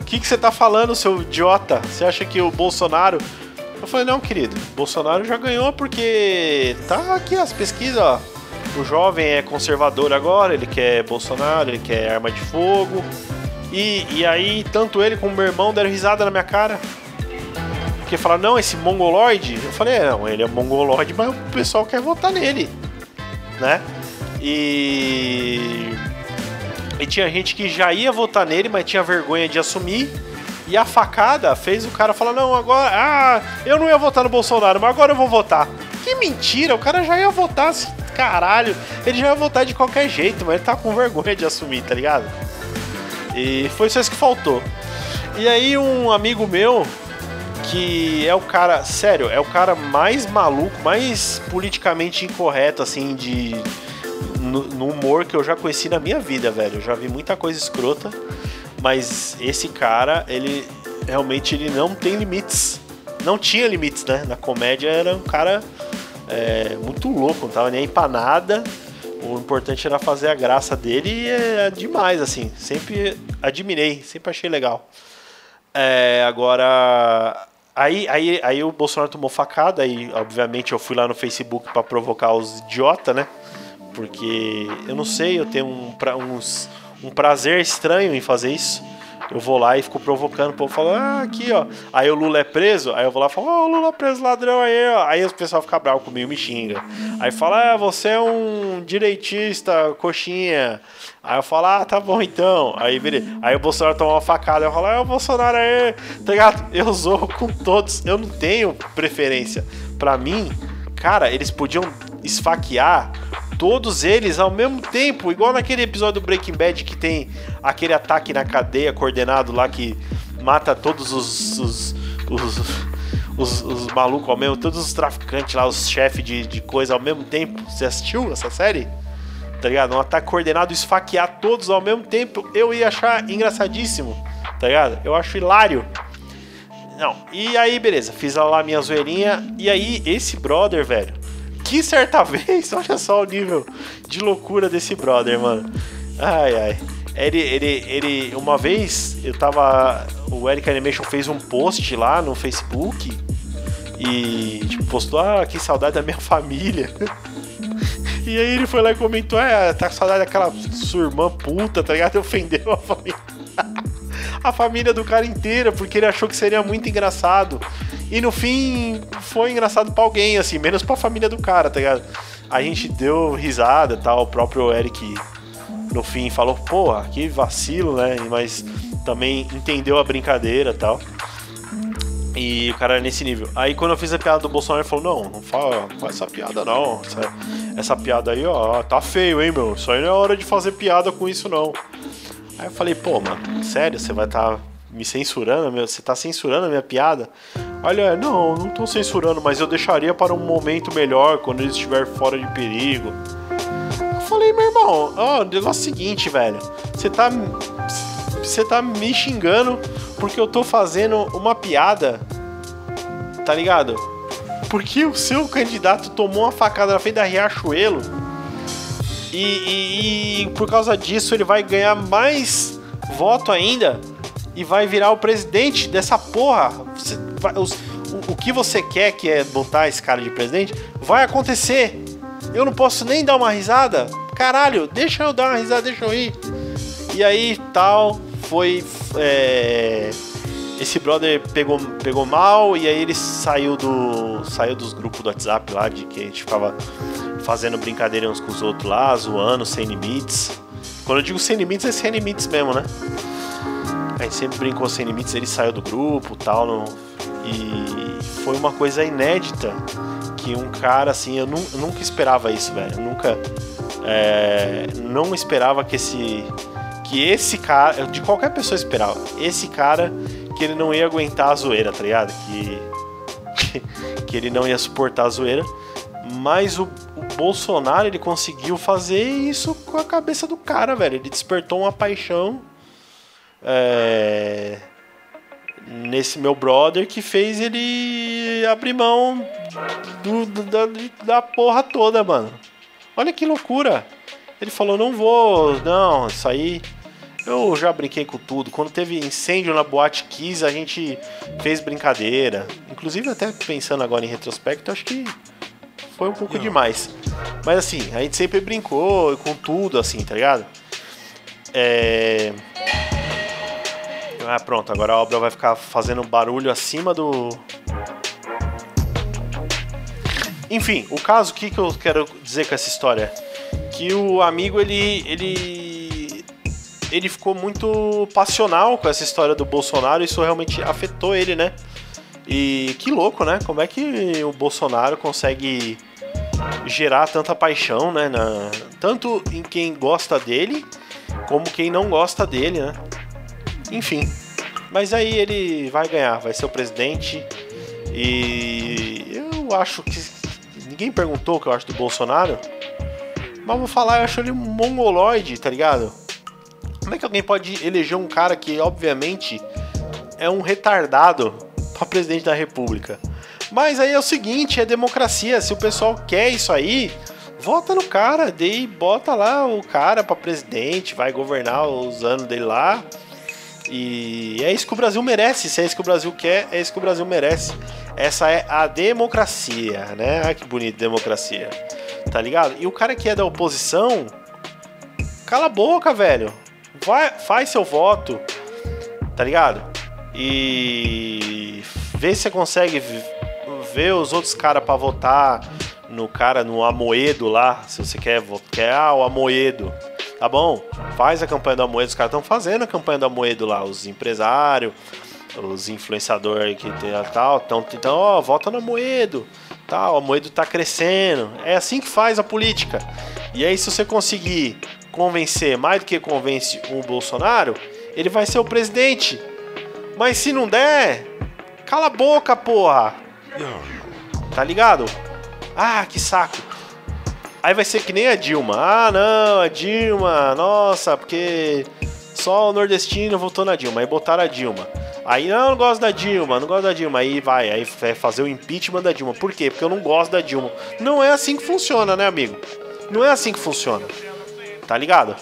O que, que você tá falando, seu idiota? Você acha que o Bolsonaro. Eu falei, não, querido, Bolsonaro já ganhou porque tá aqui as pesquisas, ó. O jovem é conservador agora, ele quer Bolsonaro, ele quer arma de fogo. E, e aí, tanto ele como meu irmão deram risada na minha cara. Porque falaram, não, esse mongoloide. Eu falei, é, não, ele é mongoloide, mas o pessoal quer votar nele. Né? E. E tinha gente que já ia votar nele, mas tinha vergonha de assumir. E a facada fez o cara falar: Não, agora. Ah, eu não ia votar no Bolsonaro, mas agora eu vou votar. Que mentira, o cara já ia votar caralho. Ele já ia votar de qualquer jeito, mas ele tá com vergonha de assumir, tá ligado? E foi só isso que faltou. E aí, um amigo meu, que é o cara, sério, é o cara mais maluco, mais politicamente incorreto, assim, de. No, no humor que eu já conheci na minha vida, velho. Eu já vi muita coisa escrota. Mas esse cara, ele realmente ele não tem limites. Não tinha limites, né? Na comédia era um cara é, muito louco, não tava nem aí pra nada. O importante era fazer a graça dele e é demais, assim. Sempre admirei, sempre achei legal. É, agora, aí, aí, aí o Bolsonaro tomou facada, aí obviamente eu fui lá no Facebook para provocar os idiota, né? Porque eu não sei, eu tenho um, uns um prazer estranho em fazer isso. Eu vou lá e fico provocando o povo, falando, ah, aqui, ó. Aí o Lula é preso, aí eu vou lá e falo, ó, oh, o Lula é preso, ladrão aí, ó. Aí o pessoal fica bravo comigo, me xinga. Aí fala, ah, você é um direitista, coxinha. Aí eu falo, ah, tá bom então. Aí, aí o Bolsonaro toma uma facada, eu falo, ah, o Bolsonaro aí, tá ligado? Eu zoo com todos, eu não tenho preferência. Pra mim, cara, eles podiam esfaquear todos eles ao mesmo tempo, igual naquele episódio do Breaking Bad que tem aquele ataque na cadeia coordenado lá que mata todos os, os, os, os, os malucos ao mesmo, todos os traficantes lá, os chefes de, de coisa ao mesmo tempo. Você assistiu essa série? Tá ligado? Um ataque coordenado, esfaquear todos ao mesmo tempo, eu ia achar engraçadíssimo, tá ligado? Eu acho hilário. Não, e aí, beleza, fiz lá minha zoeirinha. E aí, esse brother, velho, que certa vez, olha só o nível de loucura desse brother, mano. Ai, ai. Ele, ele, ele, uma vez eu tava. O Eric Animation fez um post lá no Facebook e tipo, postou: Ah, que saudade da minha família. E aí ele foi lá e comentou: É, tá com saudade daquela sua irmã puta, tá ligado? Ofendeu a família. A família do cara inteira, porque ele achou que seria muito engraçado. E no fim, foi engraçado pra alguém, assim, menos pra família do cara, tá ligado? A gente deu risada tal, o próprio Eric no fim falou, porra, que vacilo, né? Mas também entendeu a brincadeira tal. E o cara era nesse nível. Aí quando eu fiz a piada do Bolsonaro, ele falou, não, não fala, essa piada não. Essa, essa piada aí, ó, tá feio, hein, meu? Isso aí não é hora de fazer piada com isso, não. Aí eu falei, pô, mano, sério, você vai estar tá me censurando? Você tá censurando a minha piada? Olha, não, não tô censurando, mas eu deixaria para um momento melhor, quando ele estiver fora de perigo. Eu falei, meu irmão, ó, o negócio é o seguinte, velho. Você tá. Você tá me xingando porque eu tô fazendo uma piada. Tá ligado? Porque o seu candidato tomou uma facada na frente da Riachuelo. E, e, e por causa disso ele vai ganhar mais voto ainda e vai virar o presidente dessa porra. Você, vai, os, o, o que você quer, que é botar esse cara de presidente, vai acontecer. Eu não posso nem dar uma risada. Caralho, deixa eu dar uma risada, deixa eu ir. E aí, tal, foi. É, esse brother pegou, pegou mal e aí ele saiu do saiu dos grupos do WhatsApp lá de que a gente ficava fazendo brincadeira uns com os outros lá, zoando sem limites. Quando eu digo sem limites é sem limites mesmo, né? A gente sempre brincou sem limites, ele saiu do grupo tal. No, e foi uma coisa inédita que um cara assim, eu, nu, nunca esperava isso, velho. Eu nunca. É, não esperava que esse. Que esse cara. De qualquer pessoa esperava. Esse cara que ele não ia aguentar a zoeira, tá ligado? Que, que ele não ia suportar a zoeira. Mas o, o Bolsonaro ele conseguiu fazer isso com a cabeça do cara, velho. Ele despertou uma paixão é, nesse meu brother que fez ele abrir mão do, do, da, da porra toda, mano. Olha que loucura. Ele falou: não vou, não, isso aí Eu já brinquei com tudo. Quando teve incêndio na Boate Kiss, a gente fez brincadeira. Inclusive, até pensando agora em retrospecto, acho que foi um pouco demais. Mas assim, a gente sempre brincou com tudo, assim, tá ligado? É. Ah, pronto, agora a obra vai ficar fazendo barulho acima do. Enfim, o caso, o que, que eu quero dizer com essa história? Que o amigo, ele. ele. ele ficou muito passional com essa história do Bolsonaro, isso realmente afetou ele, né? E que louco, né? Como é que o Bolsonaro consegue gerar tanta paixão, né? Na, tanto em quem gosta dele, como quem não gosta dele, né? Enfim. Mas aí ele vai ganhar, vai ser o presidente. E eu acho que. Ninguém perguntou o que eu acho do Bolsonaro. Mas vou falar, eu acho ele um mongoloide, tá ligado? Como é que alguém pode eleger um cara que, obviamente, é um retardado para presidente da república? Mas aí é o seguinte, é democracia. Se o pessoal quer isso aí, vota no cara, daí bota lá o cara para presidente, vai governar os anos dele lá. E é isso que o Brasil merece. Se é isso que o Brasil quer, é isso que o Brasil merece. Essa é a democracia, né? Olha que bonito democracia. Tá ligado? E o cara que é da oposição, cala a boca, velho. Vai, faz seu voto. Tá ligado? E vê se você consegue ver os outros caras para votar no cara, no Amoedo lá, se você quer, quer ah, o Amoedo. Tá bom, faz a campanha do Amoedo, os caras estão fazendo a campanha do Amoedo lá, os empresários, os influenciadores que tem tal, então, então ó, vota no Amoedo, tal, o Amoedo tá crescendo. É assim que faz a política. E aí se você conseguir convencer mais do que convence o Bolsonaro, ele vai ser o presidente. Mas se não der, cala a boca, porra. Tá ligado? Ah, que saco. Aí vai ser que nem a Dilma. Ah, não, a Dilma, nossa, porque só o nordestino votou na Dilma. Aí botaram a Dilma. Aí, não, não gosto da Dilma, não gosto da Dilma. Aí vai, aí vai fazer o impeachment da Dilma. Por quê? Porque eu não gosto da Dilma. Não é assim que funciona, né, amigo? Não é assim que funciona. Tá ligado?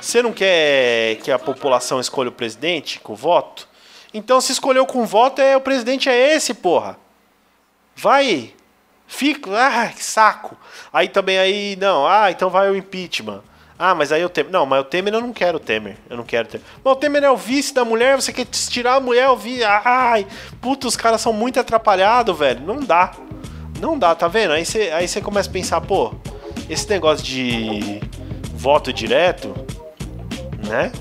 Você não quer que a população escolha o presidente com voto? Então, se escolheu com voto, é o presidente é esse, porra. Vai, fica, ah, que saco. Aí também aí, não, ah, então vai o impeachment. Ah, mas aí o Temer. Não, mas o Temer eu não quero o Temer. Eu não quero o Temer. Mas o Temer é o vice da mulher, você quer tirar a mulher, o vice. Ai, puta, os caras são muito atrapalhados, velho. Não dá. Não dá, tá vendo? Aí você aí começa a pensar, pô, esse negócio de voto direto, né?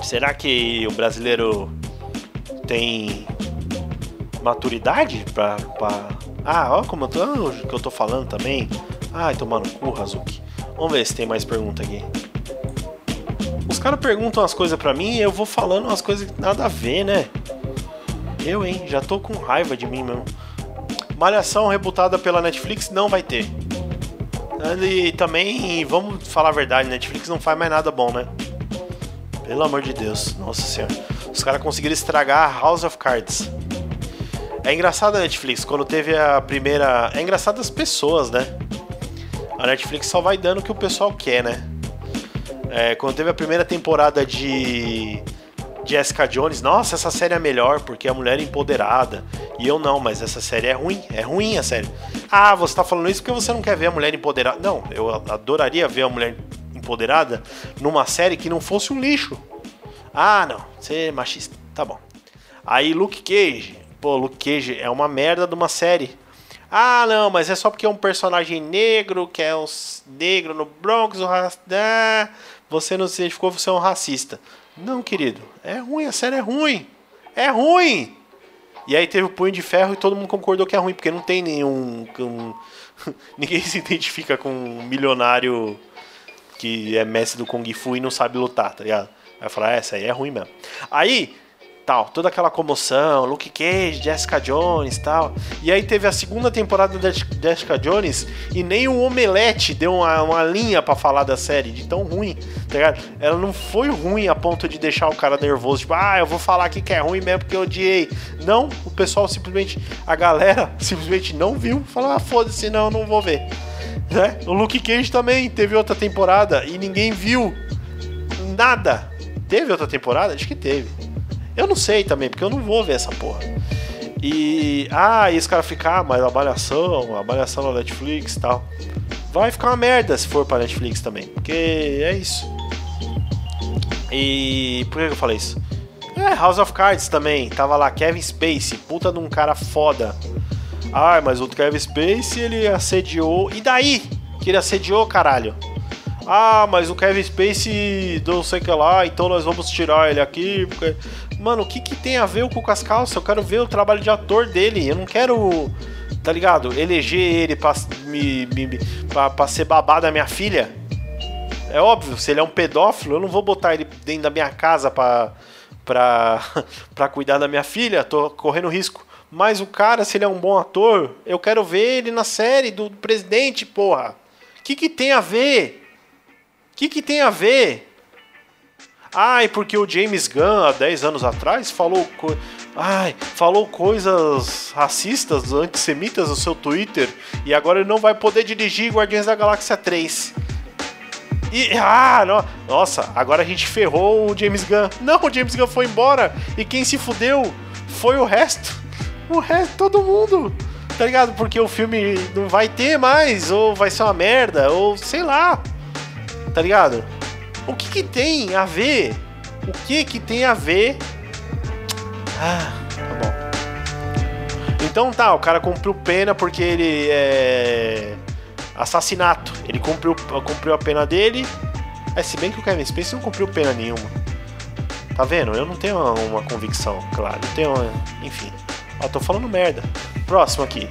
Será que o brasileiro tem maturidade pra, pra... Ah, ó como eu tô, que eu tô falando também. Ai, tomando cu, Hazuki. Vamos ver se tem mais pergunta aqui. Os caras perguntam as coisas pra mim e eu vou falando umas coisas que nada a ver, né? Eu, hein? Já tô com raiva de mim mesmo. Malhação rebutada pela Netflix não vai ter. E também, vamos falar a verdade, Netflix não faz mais nada bom, né? Pelo amor de Deus, nossa senhora. Os caras conseguiram estragar House of Cards. É engraçado a Netflix, quando teve a primeira. É engraçado as pessoas, né? A Netflix só vai dando o que o pessoal quer, né? É, quando teve a primeira temporada de Jessica Jones, nossa, essa série é melhor porque a mulher é empoderada. E eu não, mas essa série é ruim, é ruim a série. Ah, você tá falando isso porque você não quer ver a mulher empoderada. Não, eu adoraria ver a mulher empoderada numa série que não fosse um lixo. Ah, não, você é machista. Tá bom. Aí Luke Cage, pô, Luke Cage é uma merda de uma série. Ah, não, mas é só porque é um personagem negro, que é um negro no Bronx, o ah, você não se identificou, você é um racista. Não, querido, é ruim, a série é ruim. É ruim! E aí teve o Punho de Ferro e todo mundo concordou que é ruim, porque não tem nenhum. Um, ninguém se identifica com um milionário que é mestre do Kung Fu e não sabe lutar, tá ligado? Aí falar, ah, essa aí é ruim mesmo. Aí tal. Toda aquela comoção, Luke Cage, Jessica Jones tal. E aí teve a segunda temporada da Jessica Jones e nem o Omelete deu uma, uma linha para falar da série, de tão ruim, tá ligado? Ela não foi ruim a ponto de deixar o cara nervoso, tipo, ah, eu vou falar aqui que é ruim mesmo porque eu odiei. Não, o pessoal simplesmente, a galera simplesmente não viu, falou, ah, foda-se, não, não vou ver. Né? O Luke Cage também teve outra temporada e ninguém viu nada Teve outra temporada? Acho que teve. Eu não sei também, porque eu não vou ver essa porra. E. Ah, e os caras ficam, ah, mas a avaliação, a avaliação na Netflix e tal. Vai ficar uma merda se for pra Netflix também. Porque é isso. E. Por que eu falei isso? É, House of Cards também. Tava lá Kevin Spacey, puta de um cara foda. Ah, mas o Kevin Spacey ele assediou. E daí? Que ele assediou, caralho? Ah, mas o Kevin Spacey não sei o que lá, então nós vamos tirar ele aqui. Porque... Mano, o que, que tem a ver com as calças? Eu quero ver o trabalho de ator dele. Eu não quero, tá ligado? Eleger ele pra, me, me, pra, pra ser babá da minha filha. É óbvio, se ele é um pedófilo, eu não vou botar ele dentro da minha casa pra, pra, pra cuidar da minha filha. Tô correndo risco. Mas o cara, se ele é um bom ator, eu quero ver ele na série do presidente, porra. O que, que tem a ver? O que, que tem a ver? Ai, porque o James Gunn, há 10 anos atrás, falou, co... Ai, falou coisas racistas, antissemitas no seu Twitter e agora ele não vai poder dirigir Guardiões da Galáxia 3. E, ah, no, nossa, agora a gente ferrou o James Gunn. Não, o James Gunn foi embora e quem se fudeu foi o resto. O resto, todo mundo. Tá ligado? Porque o filme não vai ter mais, ou vai ser uma merda, ou sei lá. Tá ligado? O que, que tem a ver? O que que tem a ver? Ah, tá bom. Então tá, o cara cumpriu pena porque ele é. Assassinato. Ele cumpriu, cumpriu a pena dele. É, se bem que o Kevin Spacey não cumpriu pena nenhuma. Tá vendo? Eu não tenho uma, uma convicção, claro. Eu tenho. Uma... Enfim. Ó, tô falando merda. Próximo aqui.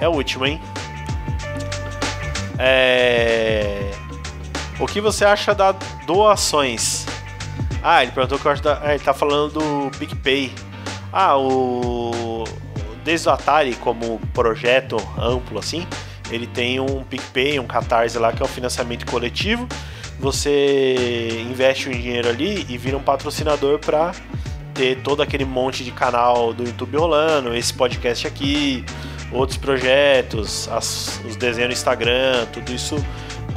É o último, hein? É. O que você acha da doações? Ah, ele perguntou o que eu acho da. Ah, ele tá falando do PicPay. Ah, o. Desde o Atari, como projeto amplo assim, ele tem um PicPay, um Catarse lá, que é um financiamento coletivo. Você investe um dinheiro ali e vira um patrocinador para ter todo aquele monte de canal do YouTube rolando, esse podcast aqui, outros projetos, as, os desenhos no Instagram, tudo isso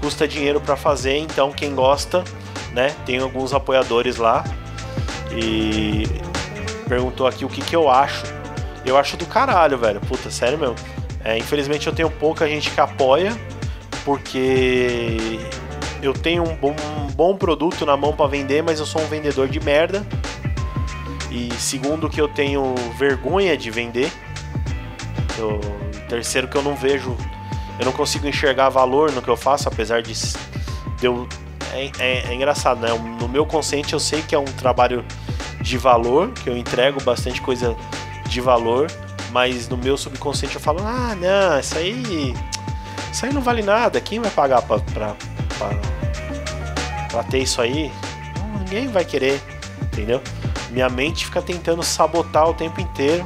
custa dinheiro para fazer, então quem gosta, né, tem alguns apoiadores lá. E perguntou aqui o que, que eu acho. Eu acho do caralho, velho. Puta, sério mesmo. É, infelizmente eu tenho pouca gente que apoia, porque eu tenho um bom, um bom produto na mão para vender, mas eu sou um vendedor de merda. E segundo que eu tenho vergonha de vender. Eu, terceiro que eu não vejo eu não consigo enxergar valor no que eu faço, apesar de, eu. É, é, é, engraçado, né? No meu consciente eu sei que é um trabalho de valor, que eu entrego bastante coisa de valor, mas no meu subconsciente eu falo, ah, não, isso aí. Isso aí não vale nada, quem vai pagar pra, pra, pra, pra ter isso aí? Ninguém vai querer, entendeu? Minha mente fica tentando sabotar o tempo inteiro.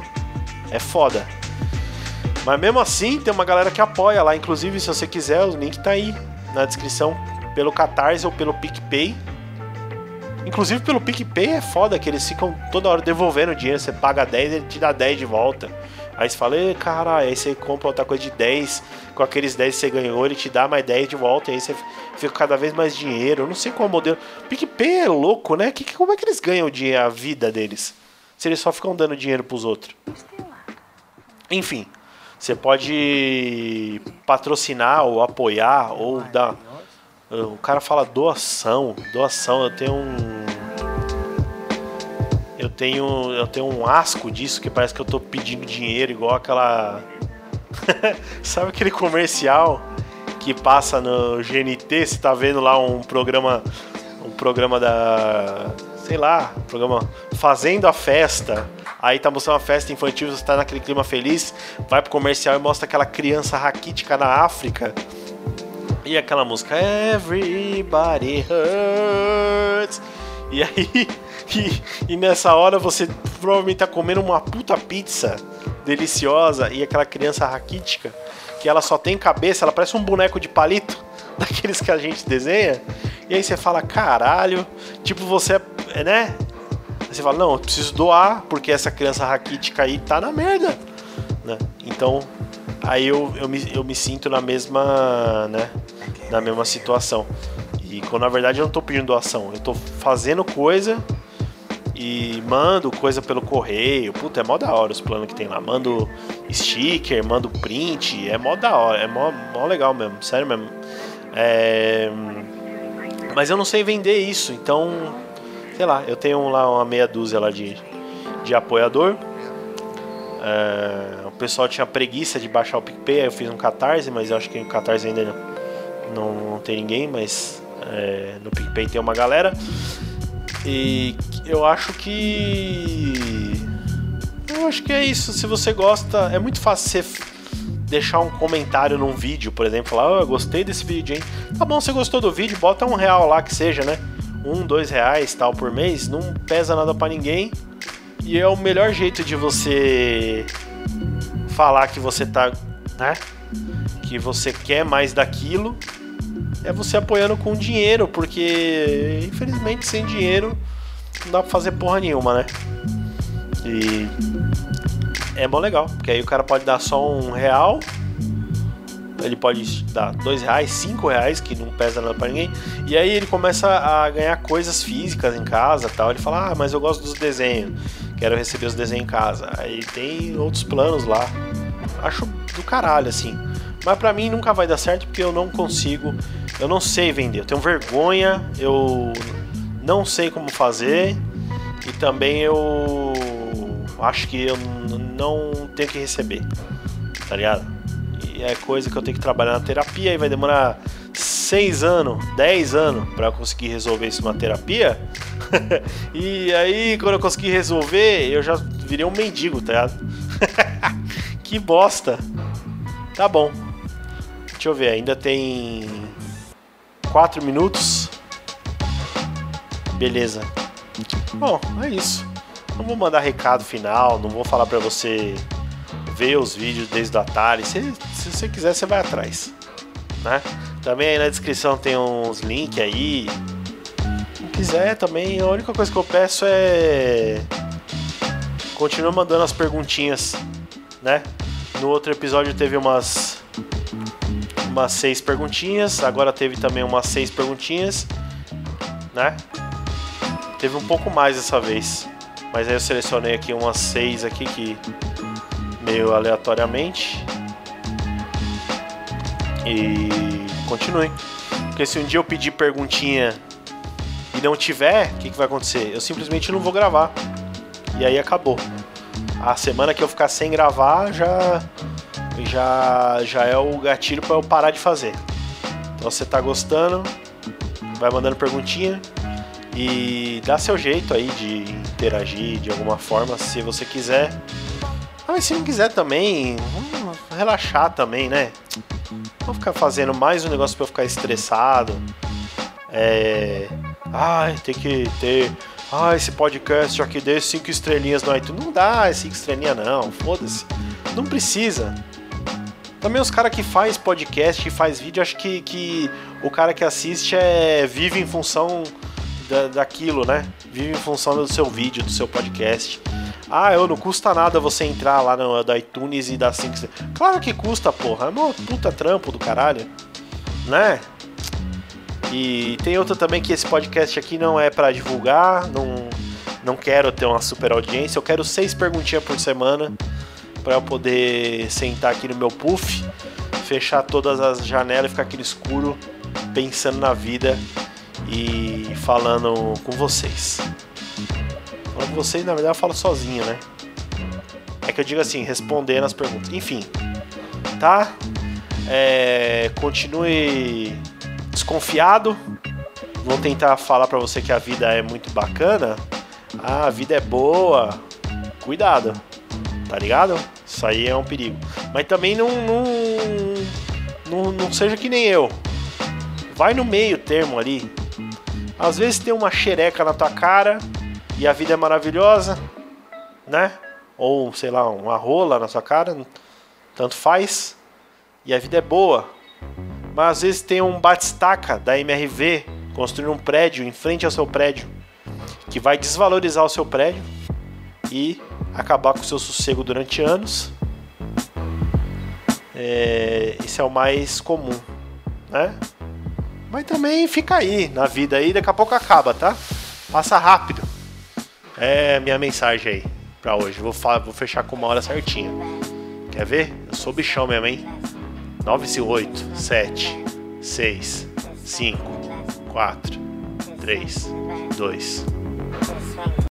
É foda. Mas mesmo assim, tem uma galera que apoia lá. Inclusive, se você quiser, o link tá aí na descrição. Pelo Catarse ou pelo PicPay. Inclusive pelo PicPay é foda que eles ficam toda hora devolvendo dinheiro. Você paga 10, ele te dá 10 de volta. Aí você fala, cara, aí você compra outra coisa de 10, com aqueles 10 que você ganhou, ele te dá mais 10 de volta, aí você fica cada vez mais dinheiro. Eu não sei qual modelo. PicPay é louco, né? Que, como é que eles ganham a vida deles? Se eles só ficam dando dinheiro pros outros. Enfim, você pode patrocinar ou apoiar ou dar. O cara fala doação, doação. Eu tenho um eu tenho eu tenho um asco disso que parece que eu tô pedindo dinheiro igual aquela sabe aquele comercial que passa no GNT, você tá vendo lá um programa um programa da sei lá, programa Fazendo a Festa Aí tá mostrando uma festa infantil, você tá naquele clima feliz, vai pro comercial e mostra aquela criança raquítica na África. E aquela música Everybody Hurts. E aí, e, e, nessa hora você provavelmente tá comendo uma puta pizza deliciosa e aquela criança raquítica que ela só tem cabeça, ela parece um boneco de palito daqueles que a gente desenha. E aí você fala, caralho, tipo você é, né? Você fala, não, eu preciso doar, porque essa criança raquítica aí tá na merda. Né? Então, aí eu, eu, me, eu me sinto na mesma, né, na mesma situação. E quando na verdade eu não tô pedindo doação, eu tô fazendo coisa e mando coisa pelo correio. Puta, é mó da hora os planos que tem lá. Mando sticker, mando print, é mó da hora, é mó, mó legal mesmo, sério mesmo. É... Mas eu não sei vender isso, então, sei lá, eu tenho lá uma meia dúzia lá de, de apoiador. É... O pessoal tinha preguiça de baixar o PicPay, aí eu fiz um Catarse, mas eu acho que o Catarse ainda não, não tem ninguém, mas é, no PicPay tem uma galera. E eu acho que. Eu acho que é isso. Se você gosta, é muito fácil você deixar um comentário num vídeo, por exemplo, falar, oh, eu gostei desse vídeo, hein? Tá bom, você gostou do vídeo, bota um real lá que seja, né? Um, dois reais tal por mês, não pesa nada para ninguém. E é o melhor jeito de você falar que você tá, né? Que você quer mais daquilo é você apoiando com dinheiro, porque infelizmente sem dinheiro não dá pra fazer porra nenhuma, né? E é bom legal, porque aí o cara pode dar só um real, ele pode dar dois reais, cinco reais, que não pesa nada pra ninguém, e aí ele começa a ganhar coisas físicas em casa tal. Ele fala, ah, mas eu gosto dos desenhos, quero receber os desenhos em casa. Aí tem outros planos lá. Acho do caralho, assim. Mas pra mim nunca vai dar certo porque eu não consigo eu não sei vender, eu tenho vergonha, eu não sei como fazer e também eu acho que eu não tenho que receber, tá ligado? É coisa que eu tenho que trabalhar na terapia e vai demorar 6 anos, 10 anos para conseguir resolver isso na terapia. e aí, quando eu conseguir resolver, eu já virei um mendigo, tá ligado? que bosta. Tá bom. Deixa eu ver, ainda tem 4 minutos. Beleza. Bom, é isso. Não vou mandar recado final, não vou falar para você ver os vídeos desde o Atari. Se, se você quiser, você vai atrás. Né? Também aí na descrição tem uns links aí. Se quiser também, a única coisa que eu peço é. Continua mandando as perguntinhas, né? No outro episódio teve umas umas seis perguntinhas. Agora teve também umas seis perguntinhas, né? Teve um pouco mais dessa vez. Mas aí eu selecionei aqui umas seis aqui que meio aleatoriamente. E continue. Porque se um dia eu pedir perguntinha e não tiver, o que, que vai acontecer? Eu simplesmente não vou gravar. E aí acabou. A semana que eu ficar sem gravar já já, já é o gatilho para eu parar de fazer. Então você tá gostando, vai mandando perguntinha e dá seu jeito aí de interagir de alguma forma, se você quiser. Mas se não quiser também, relaxar também, né? Vou ficar fazendo mais um negócio para eu ficar estressado. É. Ai, tem que ter. Ah, esse podcast aqui dê cinco estrelinhas no iTunes. Não dá cinco estrelinhas, não. Foda-se. Não precisa. Também os caras que faz podcast, que faz vídeo, acho que, que o cara que assiste é vive em função da, daquilo, né? Vive em função do seu vídeo, do seu podcast. Ah, eu não custa nada você entrar lá no da iTunes e dar 5 Claro que custa, porra. É puta trampo do caralho. Né? E tem outra também que esse podcast aqui não é para divulgar, não, não quero ter uma super audiência, eu quero seis perguntinhas por semana para eu poder sentar aqui no meu puff, fechar todas as janelas e ficar aqui no escuro, pensando na vida e falando com vocês. Falando com vocês, na verdade, eu falo sozinho, né? É que eu digo assim, respondendo as perguntas. Enfim, tá? É, continue desconfiado. Vou tentar falar para você que a vida é muito bacana. Ah, a vida é boa. Cuidado, tá ligado? Isso aí é um perigo. Mas também não, não, não, não seja que nem eu. Vai no meio termo ali. Às vezes tem uma xereca na tua cara e a vida é maravilhosa, né? Ou, sei lá, uma rola na sua cara, tanto faz. E a vida é boa. Mas às vezes tem um batistaca da MRV construindo um prédio em frente ao seu prédio que vai desvalorizar o seu prédio e acabar com o seu sossego durante anos. É, esse é o mais comum, né? Mas também fica aí na vida aí, daqui a pouco acaba, tá? Passa rápido. É minha mensagem aí pra hoje. Vou, vou fechar com uma hora certinha. Quer ver? Eu sou bichão mesmo, hein? 9, 8, 7, 6, 5, 4, 3, 2,